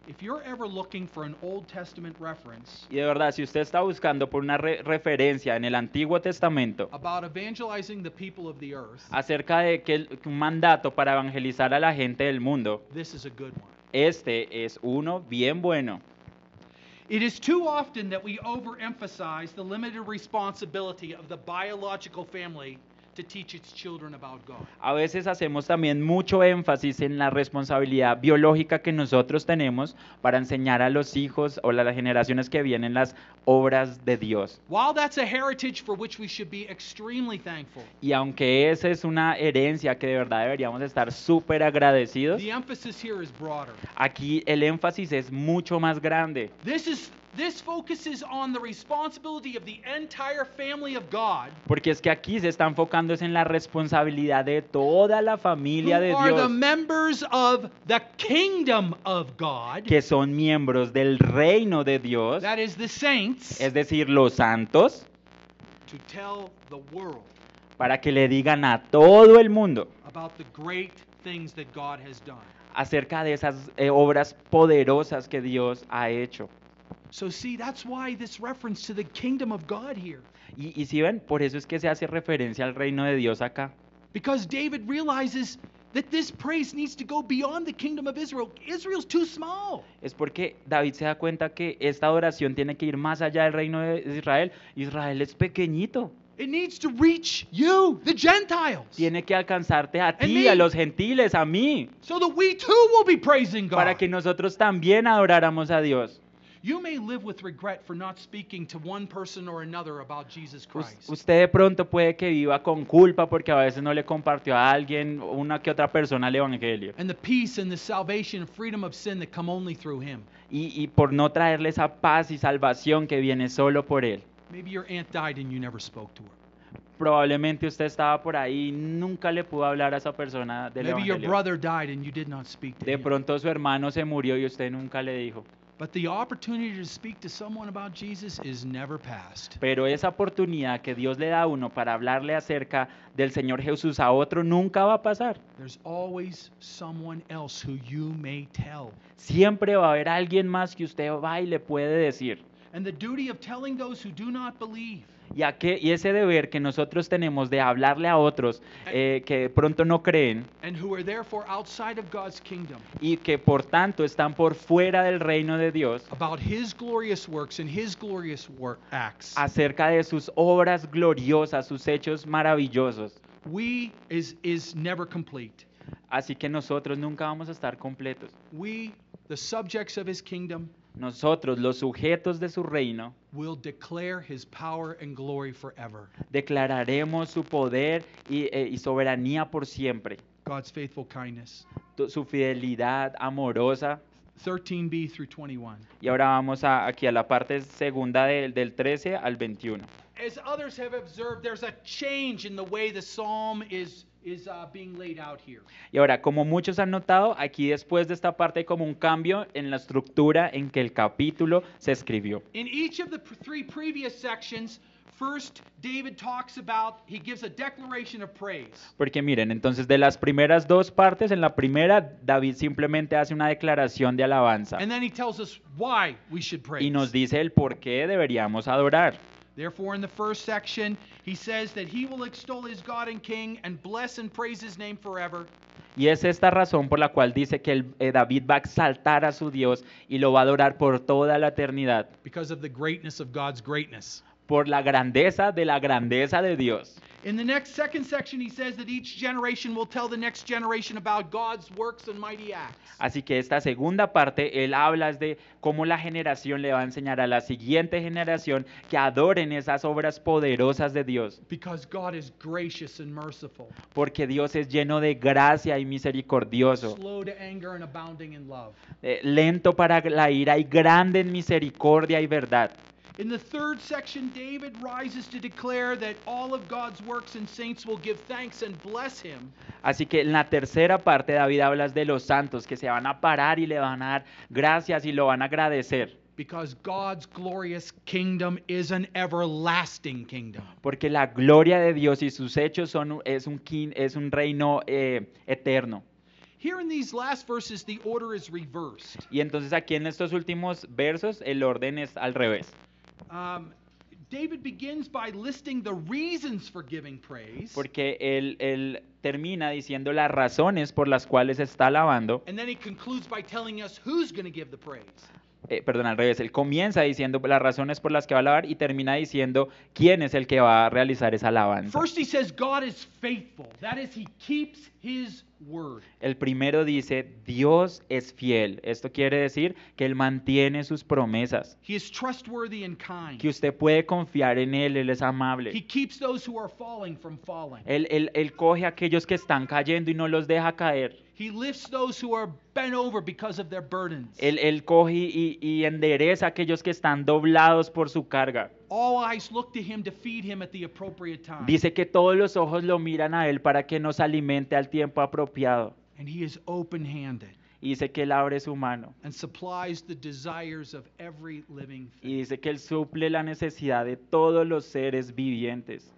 If you're ever looking for an Old Testament reference Y de verdad, si usted está buscando por una re- referencia en el Antiguo Testamento about evangelizing the people of the earth, acerca de que el- un mandato para evangelizar a la gente del mundo, this is a good one. este es uno bien bueno. It is too often that we overemphasize the limited responsibility of the biological family to teach its children about God. A veces hacemos también mucho énfasis en la responsabilidad biológica que nosotros tenemos para enseñar a los hijos o a las generaciones que vienen las obras de Dios. While that's a heritage for which we should be extremely thankful, Y aunque esa es una herencia que de verdad deberíamos estar súper agradecidos, the emphasis here is broader. aquí el énfasis es mucho más grande. This is this focuses on the responsibility of the entire family of God, Porque es que aquí se está enfocando en la responsabilidad de toda la familia de are the Dios, members of the kingdom of God, que son miembros del reino de Dios, that is the saints, es decir, los santos, to tell the world para que le digan a todo el mundo about the great things that God has done. acerca de esas eh, obras poderosas que Dios ha hecho. So see, that's why this reference to the kingdom of God here. Y, y si ven, por eso es que se hace referencia al reino de Dios acá. Because David realizes that this praise needs to go beyond the kingdom of Israel. Israel's too small. Es porque David se da cuenta que esta adoración tiene que ir más allá del reino de Israel. Israel es pequeñito. It needs to reach you, the Gentiles, Tiene que alcanzarte a ti, a los gentiles, a mí, so that we too will be praising God. para que nosotros también adoráramos a Dios. You may live with regret for not speaking to one person or another about Jesus Us- Christ. Usted de pronto puede que viva con culpa porque a veces no le compartió a alguien, una que otra persona el evangelio. and the peace and the salvation and freedom of sin that come only through Him. Y, y por no traerle esa paz y salvación que viene solo por él. Maybe your aunt died and you never spoke to her. Probablemente usted estaba por ahí y nunca le pudo hablar a esa persona del Maybe your evangelio. brother died and you did not speak to De him. pronto su hermano se murió y usted nunca le dijo. But the opportunity to speak to someone about Jesus is never past. Pero esa oportunidad que Dios le da a uno para hablarle acerca del Señor Jesús a otro nunca va a pasar. There's always someone else who you may tell. Siempre va a haber alguien más que usted va y le puede decir. And the duty of telling those who do not believe Y, a qué- y ese deber que nosotros tenemos de hablarle a otros eh, que de pronto no creen and who are therefore outside of God's kingdom y que por tanto están por fuera del reino de Dios about his glorious works and his glorious work acts. acerca de sus obras gloriosas, sus hechos maravillosos. We is is never complete. Así que nosotros nunca vamos a estar completos. We, the subjects of his kingdom, Nosotros, los sujetos de su reino, will declare his power and glory forever. declararemos su poder y, eh, y soberanía por siempre, God's faithful kindness. tu- su fidelidad amorosa. 13b through 21. Y ahora vamos a, aquí a la parte segunda del- del 13 al 21. As others have observed, there's a change in the way the psalm is is uh, being laid out here. Y ahora, como muchos han notado, aquí después de esta parte hay como un cambio en la estructura en que el capítulo se escribió. In each of the three previous sections, first David talks about he gives a declaration of praise. Porque miren, entonces de las primeras dos partes, en la primera David simplemente hace una declaración de alabanza And then he tells us why we should praise. y nos dice el por qué deberíamos adorar. Therefore, in the first section, he says that he will extol his God and King and bless and praise his name forever. Y es esta razón por la cual dice que el- eh, David va a exaltar a su Dios y lo va a adorar por toda la eternidad, because of the greatness of God's greatness. Por la grandeza de la grandeza de Dios. In the next second section, he says that each generation will tell the next generation about God's works and mighty acts. Así que esta segunda parte, él habla de cómo la generación le va a enseñar a la siguiente generación que adoren esas obras poderosas de Dios, Because God is gracious and merciful, porque Dios es lleno de gracia y misericordioso, slow to anger and abounding in love. eh, lento para la ira y grande en misericordia y verdad. In the third section, David rises to declare that all of God's works and saints will give thanks and bless him. Así que en la tercera parte David habla de los santos que se van a parar y le van a dar gracias y lo van a agradecer. Because God's glorious kingdom is an everlasting kingdom. Porque la gloria de Dios y sus hechos son, es, un, es un reino eh, eterno. Here in these last verses, the order is reversed. Y entonces aquí en estos últimos versos el orden es al revés. Um, David begins by listing the reasons for giving praise, Porque él, él termina diciendo las razones por las cuales está alabando. and then he concludes by telling us who's going to give the praise. eh, perdón, al revés, él comienza diciendo las razones por las que va a alabar y termina diciendo quién es el que va a realizar esa alabanza. First, he says God is faithful. That is, he keeps his. El primero dice, Dios es fiel. Esto quiere decir que Él mantiene sus promesas, He is trustworthy and kind. que usted puede confiar en Él, Él es He amable. keeps those who are falling from falling. Él, él- él coge a aquellos que están cayendo y no los deja caer. He lifts those who are bent over because of their burdens. Él, él coge y, y endereza a aquellos que están doblados por su carga. All eyes look to him to feed him at the appropriate time. Dice que todos los ojos lo miran a Él para que nos alimente al tiempo apropiado. And he is open handed Y dice que Él abre su mano. and supplies the desires of every living Y thing. dice que Él suple la necesidad de todos los seres vivientes.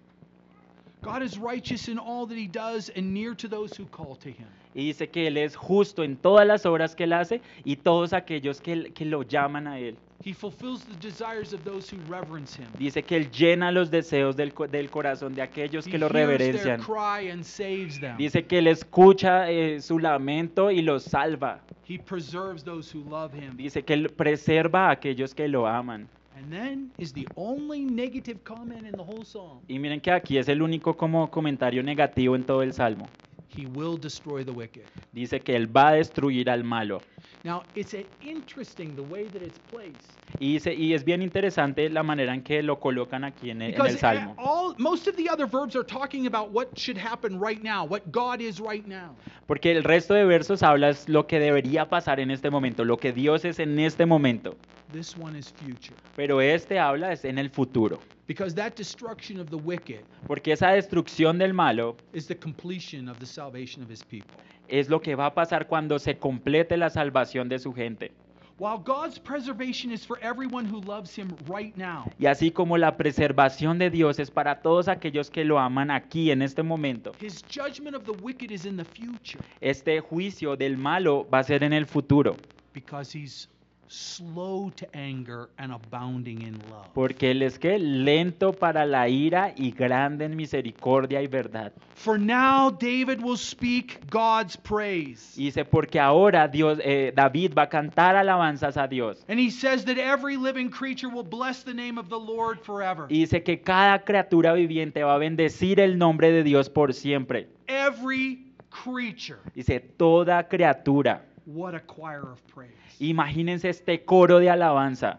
God is righteous in all that he does and near to those who call to him. Y dice que Él es justo en todas las obras que Él hace y todos aquellos que, que lo llaman a Él. He fulfills the desires of those who reverence him. Dice que Él llena los deseos del, del corazón de aquellos He que lo hears their reverencian. cry and saves them. Dice que Él escucha eh, su lamento y los salva. He preserves those who love him. Dice que Él preserva a aquellos que lo aman. And then is the only negative comment in the whole psalm. Y miren que aquí es el único como comentario negativo en todo el Salmo. He will destroy the wicked. Dice que Él va a destruir al malo. Now, it's interesting the way that it's placed. Y, dice, y es bien interesante la manera en que lo colocan aquí en el, en el Because Salmo. all, most of the other verbs are talking about what should happen right now, what God is right now. Porque el resto de versos habla es lo que debería pasar en este momento, lo que Dios es en este momento. This one is future. Pero este habla es en el futuro. Because that destruction of the wicked Porque esa destrucción del malo is the completion of the salvation of his people. es lo que va a pasar cuando se complete la salvación de su gente. While God's preservation is for everyone who loves him right now, Y así como la preservación de Dios es para todos aquellos que lo aman aquí en este momento, his judgment of the wicked is in the future este juicio del malo va a ser en el futuro. because he's slow to anger and abounding in love. Porque Él es que lento para la ira y grande en misericordia y verdad. For now, David will speak God's praise. Y dice, porque ahora Dios, eh, David va a cantar alabanzas a Dios. And he says that every living creature will bless the name of the Lord forever. Y dice que cada criatura viviente va a bendecir el nombre de Dios por siempre. Every creature. Dice, toda criatura. What a choir of praise. Imagínense este coro de alabanza.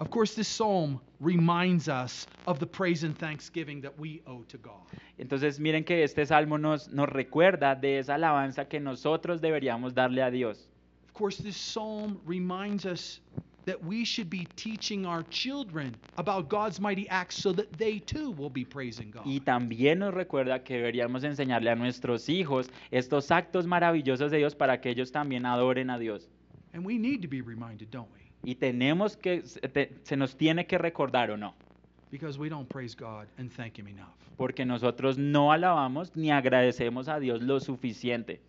Of course, this psalm reminds us of the praise and thanksgiving that we owe to God. Entonces miren que este salmo nos, nos recuerda de esa alabanza que nosotros deberíamos darle a Dios. Of course, this psalm reminds us that we should be teaching our children about God's mighty acts so that they too will be praising God. Y también nos recuerda que deberíamos enseñarle a nuestros hijos estos actos maravillosos de Dios para que ellos también adoren a Dios. And we need to be reminded, don't we? Y tenemos que, se te- se nos tiene que recordar o no, Because we don't praise God and thank Him enough. porque nosotros no alabamos ni agradecemos a Dios lo suficiente.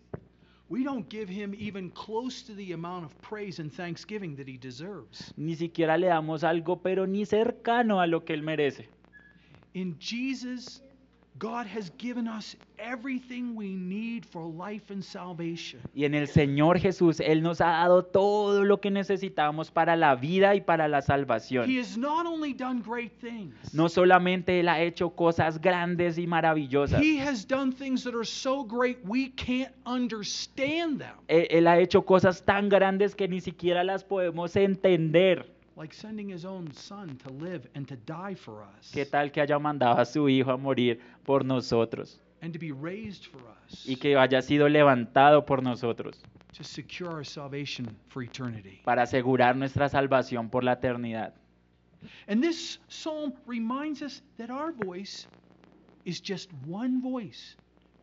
We don't give Him even close to the amount of praise and thanksgiving that He deserves. Ni siquiera le damos algo, pero ni cercano a lo que Él merece. In Jesus, God has given us everything we need for life and salvation. Y en el Señor Jesús, Él nos ha dado todo lo que necesitamos para la vida y para la salvación. He has not only done great things, No solamente Él ha hecho cosas grandes y maravillosas, He has done things that are so great we can't understand them. Él, Él ha hecho cosas tan grandes que ni siquiera las podemos entender. Like sending His own Son to live and to die for us, ¿Qué tal que haya mandado a su Hijo a morir por nosotros and to be raised for us, y que haya sido levantado por nosotros to secure our salvation for eternity. para asegurar nuestra salvación por la eternidad? And this psalm reminds us that our voice is just one voice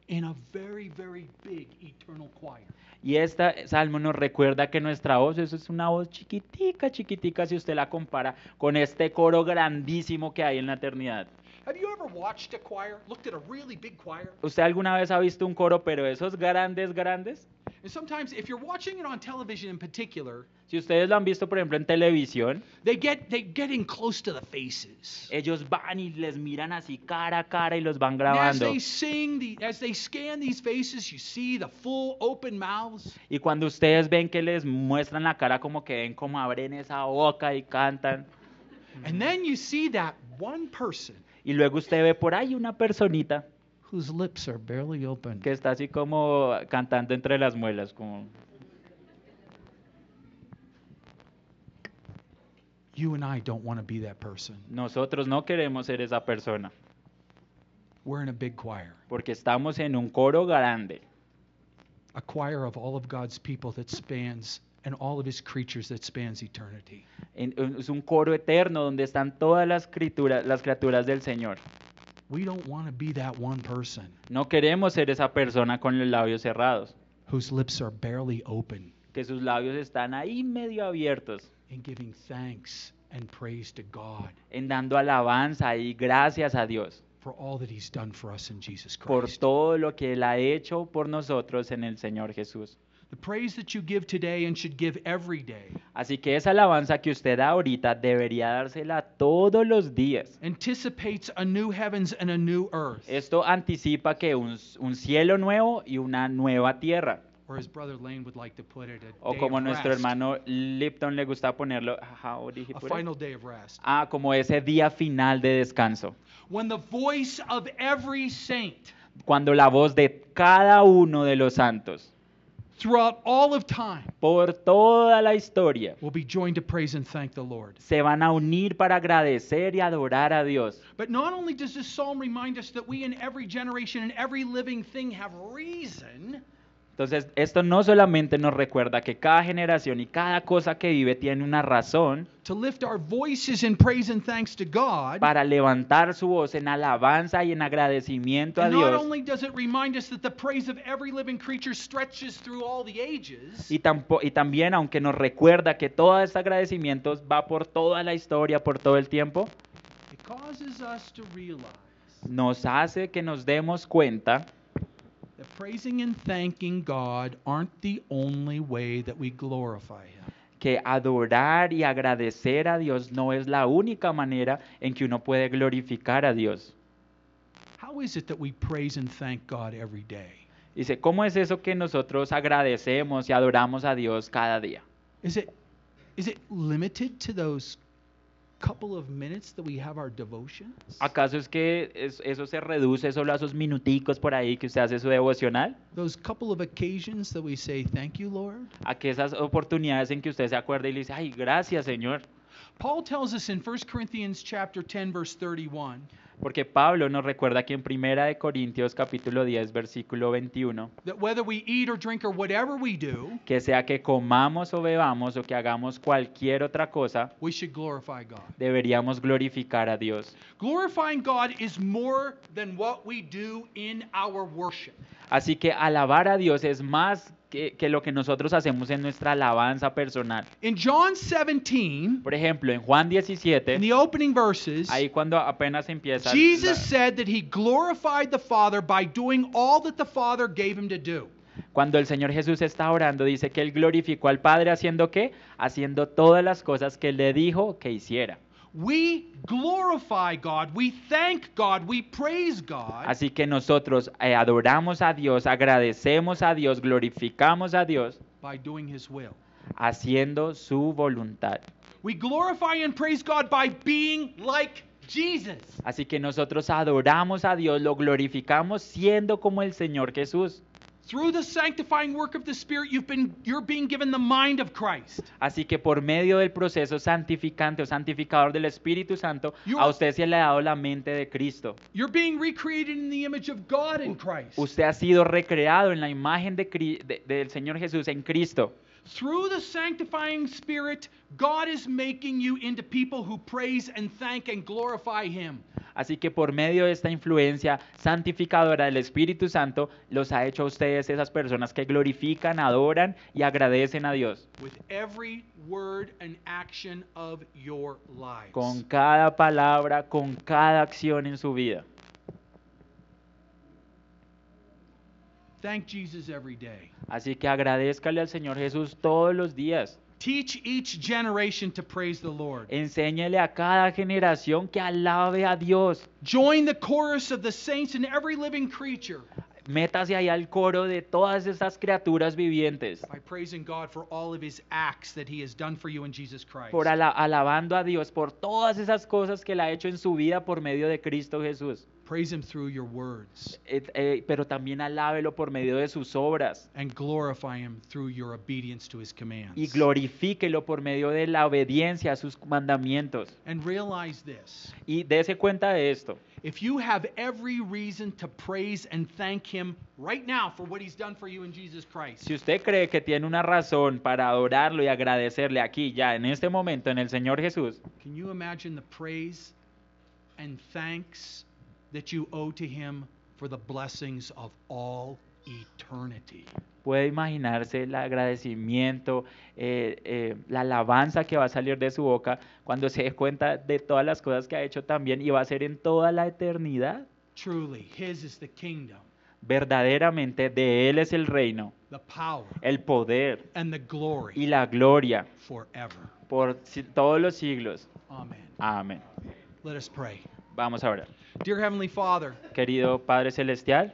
in a very, very big eternal choir. Y este salmo nos recuerda que nuestra voz eso es una voz chiquitica, chiquitica si usted la compara con este coro grandísimo que hay en la eternidad. Have you ever watched a choir? Looked at a really big choir? ¿Usted alguna vez ha visto un coro, pero esos grandes, grandes? And sometimes, if you're watching it on television in particular, Si ustedes lo han visto, por ejemplo, en televisión, they get they get in close to the faces. ellos van y les miran así cara a cara y los van grabando. they sing, the, as they scan these faces, you see the full open mouths. Y cuando ustedes ven que les muestran la cara como que ven como abren esa boca y cantan. And then you see that one person Y luego usted ve por ahí una personita whose lips are barely open. que está así como cantando entre las muelas, como... You and I don't want to be that person. Nosotros no queremos ser esa persona, We're in a big choir, porque estamos en un coro grande, a choir of all of God's people that spans and all of his creatures that spans eternity. en- es un coro eterno donde están todas las criaturas, las criaturas del Señor. We don't want to be that one person No queremos ser esa persona con los labios cerrados, whose lips are barely open que sus labios están ahí medio abiertos, in giving thanks and praise to God en dando alabanza y gracias a Dios for all that he's done for us in Jesus por Christ. todo lo que Él ha hecho por nosotros en el Señor Jesús. The praise that you give today and should give every day Así que esa alabanza que usted da ahorita debería dársela todos los días. anticipates a new heavens and a new earth. Esto anticipa que un, un cielo nuevo y una nueva tierra. Or as Brother Lane would like to put it, a, O como nuestro rest, hermano Lipton le gusta ponerlo, how did he a put it? final day of rest. Ah, como ese día final de descanso. When the voice of every saint Cuando la voz de cada uno de los santos, throughout all of time por toda la historia, will be joined to praise and thank the Lord. se van a unir para agradecer y adorar a Dios. But not only does this psalm remind us that we in every generation and every living thing have reason Entonces, esto no solamente nos recuerda que cada generación y cada cosa que vive tiene una razón to lift our voices in praise and thanks to God. para levantar su voz en alabanza y en agradecimiento a Dios. only does it remind us that the praise of every living creature stretches through all the ages, Y, y también, aunque nos recuerda que todo este agradecimiento va por toda la historia, por todo el tiempo, it us to realize nos hace que nos demos cuenta that praising and thanking God aren't the only way that we glorify Him. que adorar y agradecer a Dios no es la única manera en que uno puede glorificar a Dios. How is it that we praise and thank God every day? Dice, ¿cómo es eso que nosotros agradecemos y adoramos a Dios cada día? Is it is it limited to those ¿Acaso es que es- eso se reduce solo a esos minuticos por ahí que usted hace su devocional? Those couple of occasions that we say thank you, Lord? ¿A que esas oportunidades en que usted se acuerda y le dice, ay, gracias Señor? Paul tells us in 1 Corinthians chapter 10 verse 31 Porque Pablo nos recuerda aquí en Primera de Corintios capítulo 10 versículo 21 that whether we eat or drink or whatever we do, que sea que comamos o bebamos o que hagamos cualquier otra cosa, we should glorify God. deberíamos glorificar a Dios. Glorifying God is more than what we do in our worship. Así que alabar a Dios es más que, que lo que nosotros hacemos en nuestra alabanza personal. In John 17, Por ejemplo, en Juan in 17, the opening verses, ahí cuando apenas empieza, Jesus la- said that he glorified the Father by doing all that the Father gave him to do. cuando el Señor Jesús está orando, dice que Él glorificó al Padre haciendo qué? Haciendo todas las cosas que Él le dijo que hiciera. We glorify God, we thank God, we praise God Así que nosotros eh, adoramos a Dios, agradecemos a Dios, glorificamos a Dios, by doing his will. haciendo su voluntad. We glorify and praise God by being like Jesus. Así que nosotros adoramos a Dios, lo glorificamos siendo como el Señor Jesús. Through the sanctifying work of the Spirit, you've been you're being given the mind of Christ. Así que por medio del proceso santificante o santificador del Espíritu Santo, You- a usted se le ha dado la mente de Cristo. You're being recreated in the image of God in Christ. Usted ha sido recreado en la imagen de de- del Señor Jesús en Cristo. Through the sanctifying Spirit, God is making you into people who praise and thank and glorify Him. Así que por medio de esta influencia santificadora del Espíritu Santo, los ha hecho a ustedes esas personas que glorifican, adoran y agradecen a Dios. with every word and action of your lives. Con cada palabra, con cada acción en su vida. Thank Jesus every day. Así que agradezcale al Señor Jesús todos los días. Teach each generation to praise the Lord. Enséñele a cada generación que alabe a Dios. Join the chorus of the saints and every living creature Métase ahí al coro de todas estas criaturas vivientes. Por ala- alabando a Dios por todas esas cosas que él ha hecho en su vida por medio de Cristo Jesús. Praise him through your words Eh, eh, pero también alábelo por medio de sus obras. and glorify him through your obedience to his commands. Y glorifíquelo por medio de la obediencia a sus mandamientos. And realize this. Y dése cuenta de esto. If you have every reason to praise and thank him right now for what he's done for you in Jesus Christ, Si usted cree que tiene una razón para adorarlo y agradecerle aquí, ya en este momento, en el Señor Jesús, can you imagine the praise and thanks that you owe to him for the blessings of all eternity? puede imaginarse el agradecimiento, eh, eh, la alabanza que va a salir de su boca cuando se dé cuenta de todas las cosas que ha hecho también y va a ser en toda la eternidad. Truly, his is the kingdom, Verdaderamente de Él es el reino, the power, el poder and the glory y la gloria forever. por todos los siglos. Amén. Let us pray. Vamos a orar. Dear Heavenly Father, Querido Padre Celestial,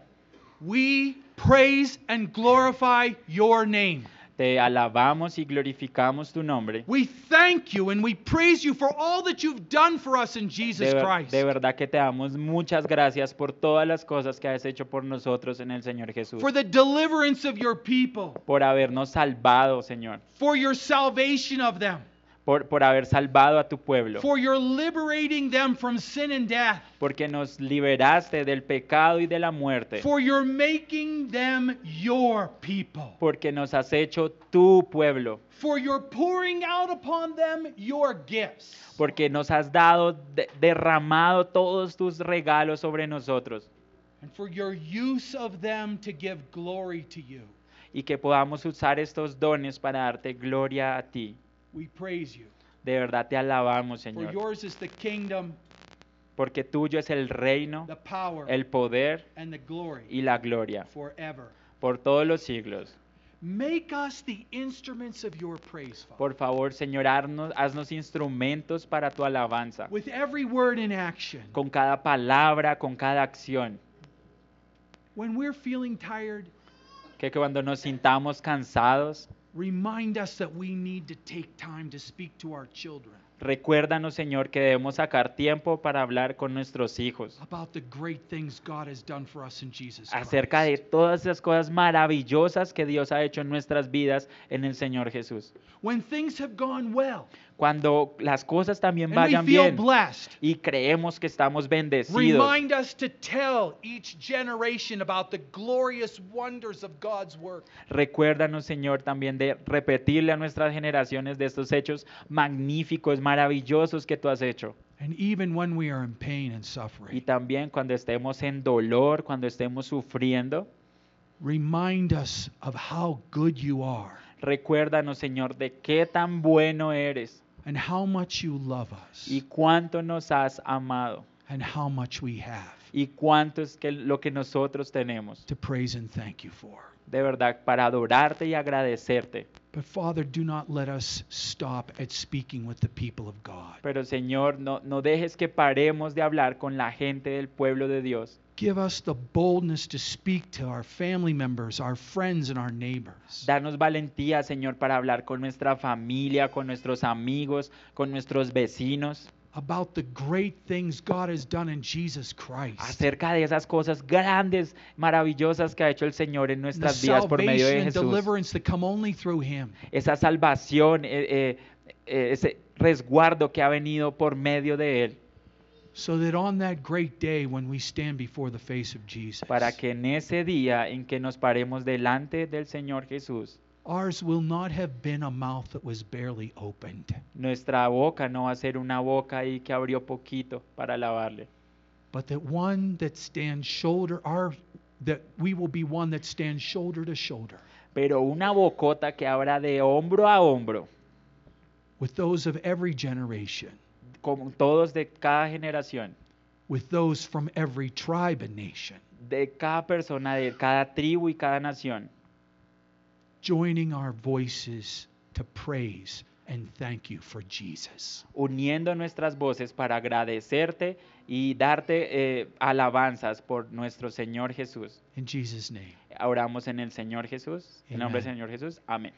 we praise and glorify your name. te alabamos y glorificamos tu nombre. We thank you and we praise you for all that you've done for us in Jesus De, ver- Christ. de verdad que te damos muchas gracias por todas las cosas que has hecho por nosotros en el Señor Jesús. For the deliverance of your people, Por habernos salvado, Señor. for your salvation of them, Por, por haber salvado a tu pueblo. for your liberating them from sin and death, Porque nos liberaste del pecado y de la muerte. for your making them your people, Porque nos has hecho tu pueblo. for your pouring out upon them your gifts. Porque nos has dado, de- derramado todos tus regalos sobre nosotros. and for your use of them to give glory to you. Y que podamos usar estos dones para darte gloria a ti. We praise you. De verdad te alabamos, For Señor. yours is the kingdom, Porque tuyo es el reino, the power, el poder and the glory y la gloria. forever. Por todos los siglos. Make us the instruments of your praise, Father. Por favor, Señor, haznos, haznos instrumentos para tu alabanza. With every word in action. Con cada palabra, con cada acción. When we're feeling tired, Que cuando nos sintamos cansados, remind us that we need to take time to speak to our children recuérdanos, Señor, que debemos sacar tiempo para hablar con nuestros hijos about the great things God has done for us in Jesus acerca de Christ. todas esas cosas maravillosas que Dios ha hecho en nuestras vidas en el Señor Jesús. When things have gone well Cuando las cosas también vayan bien blessed, y creemos que estamos bendecidos, remind us to tell each generation about the glorious wonders of God's work. recuérdanos, Señor, también de repetirle a nuestras generaciones de estos hechos magníficos, maravillosos que tú has hecho. And even when we are in pain and Y suffering, también cuando estemos en dolor, cuando estemos sufriendo, remind us of how good you are recuérdanos, Señor, de qué tan bueno eres and how much you love us y cuánto nos has amado and how much we have y cuánto es que lo que nosotros tenemos. to praise and thank you for. De verdad, para adorarte y agradecerte. But Father, do not let us stop at speaking with the people of God. Pero Señor, no, no dejes que paremos de hablar con la gente del pueblo de Dios. Give us the boldness to speak to our family members, our friends, and our neighbors Danos valentía, Señor, para hablar con nuestra familia, con nuestros amigos, con nuestros vecinos, about the great things God has done in Jesus Christ. acerca de esas cosas grandes, maravillosas que ha hecho el Señor en The nuestras vidas por medio de salvation and Jesús. deliverance that come only through Him. Esa salvación, eh, eh, eh, ese resguardo que ha venido por medio de Él, So that on that great day when we stand before the face of Jesus, para que en ese día en que nos paremos delante del Señor Jesús, ours will not have been a mouth that was barely opened, nuestra boca no va a ser una boca ahí que abrió poquito para alabarle, but that one that stands shoulder our that we will be one that stands shoulder to shoulder pero una bocota que abra de hombro a hombro with those of every generation, con todos de cada generación, with those from every tribe and nation, de cada persona, de cada tribu y cada nación, joining our voices to praise and thank you for Jesus. uniendo nuestras voces para agradecerte y darte eh, alabanzas por nuestro Señor Jesús. In Jesus' name. Oramos en el Señor Jesús, en nombre del. Señor Jesús. Amén.